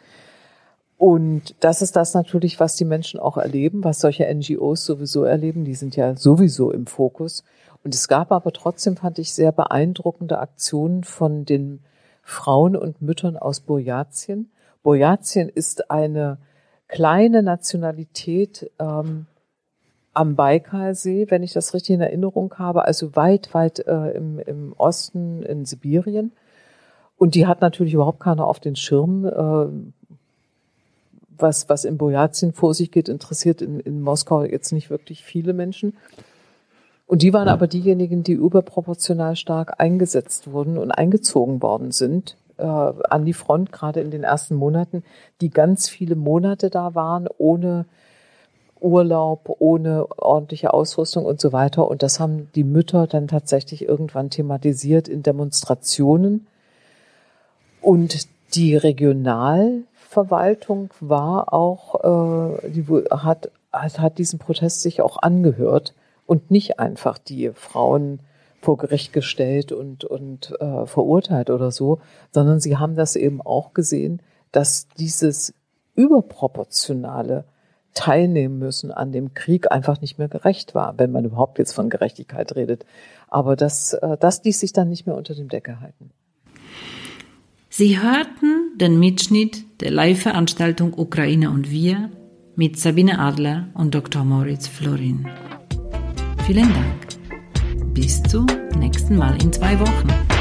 Und das ist das natürlich, was die Menschen auch erleben, was solche NGOs sowieso erleben. Die sind ja sowieso im Fokus. Und es gab aber trotzdem, fand ich, sehr beeindruckende Aktionen von den Frauen und Müttern aus Burjatien. Burjatien ist eine kleine Nationalität ähm, am Baikalsee, wenn ich das richtig in Erinnerung habe, also weit, weit äh, im, im Osten in Sibirien. Und die hat natürlich überhaupt keiner auf den Schirm. Äh, was, was in Bojazin vor sich geht, interessiert in, in Moskau jetzt nicht wirklich viele Menschen. Und die waren aber diejenigen, die überproportional stark eingesetzt wurden und eingezogen worden sind äh, an die Front, gerade in den ersten Monaten, die ganz viele Monate da waren, ohne Urlaub, ohne ordentliche Ausrüstung und so weiter. Und das haben die Mütter dann tatsächlich irgendwann thematisiert in Demonstrationen. Und die Regionalverwaltung war auch, äh, die hat, hat diesen Protest sich auch angehört und nicht einfach die Frauen vor Gericht gestellt und, und äh, verurteilt oder so, sondern sie haben das eben auch gesehen, dass dieses überproportionale teilnehmen müssen an dem Krieg einfach nicht mehr gerecht war, wenn man überhaupt jetzt von Gerechtigkeit redet. Aber das, äh, das ließ sich dann nicht mehr unter dem Decke halten. Sie hörten den Mitschnitt der Live-Veranstaltung Ukraine und wir mit Sabine Adler und Dr. Moritz Florin. Vielen Dank. Bis zum nächsten Mal in zwei Wochen.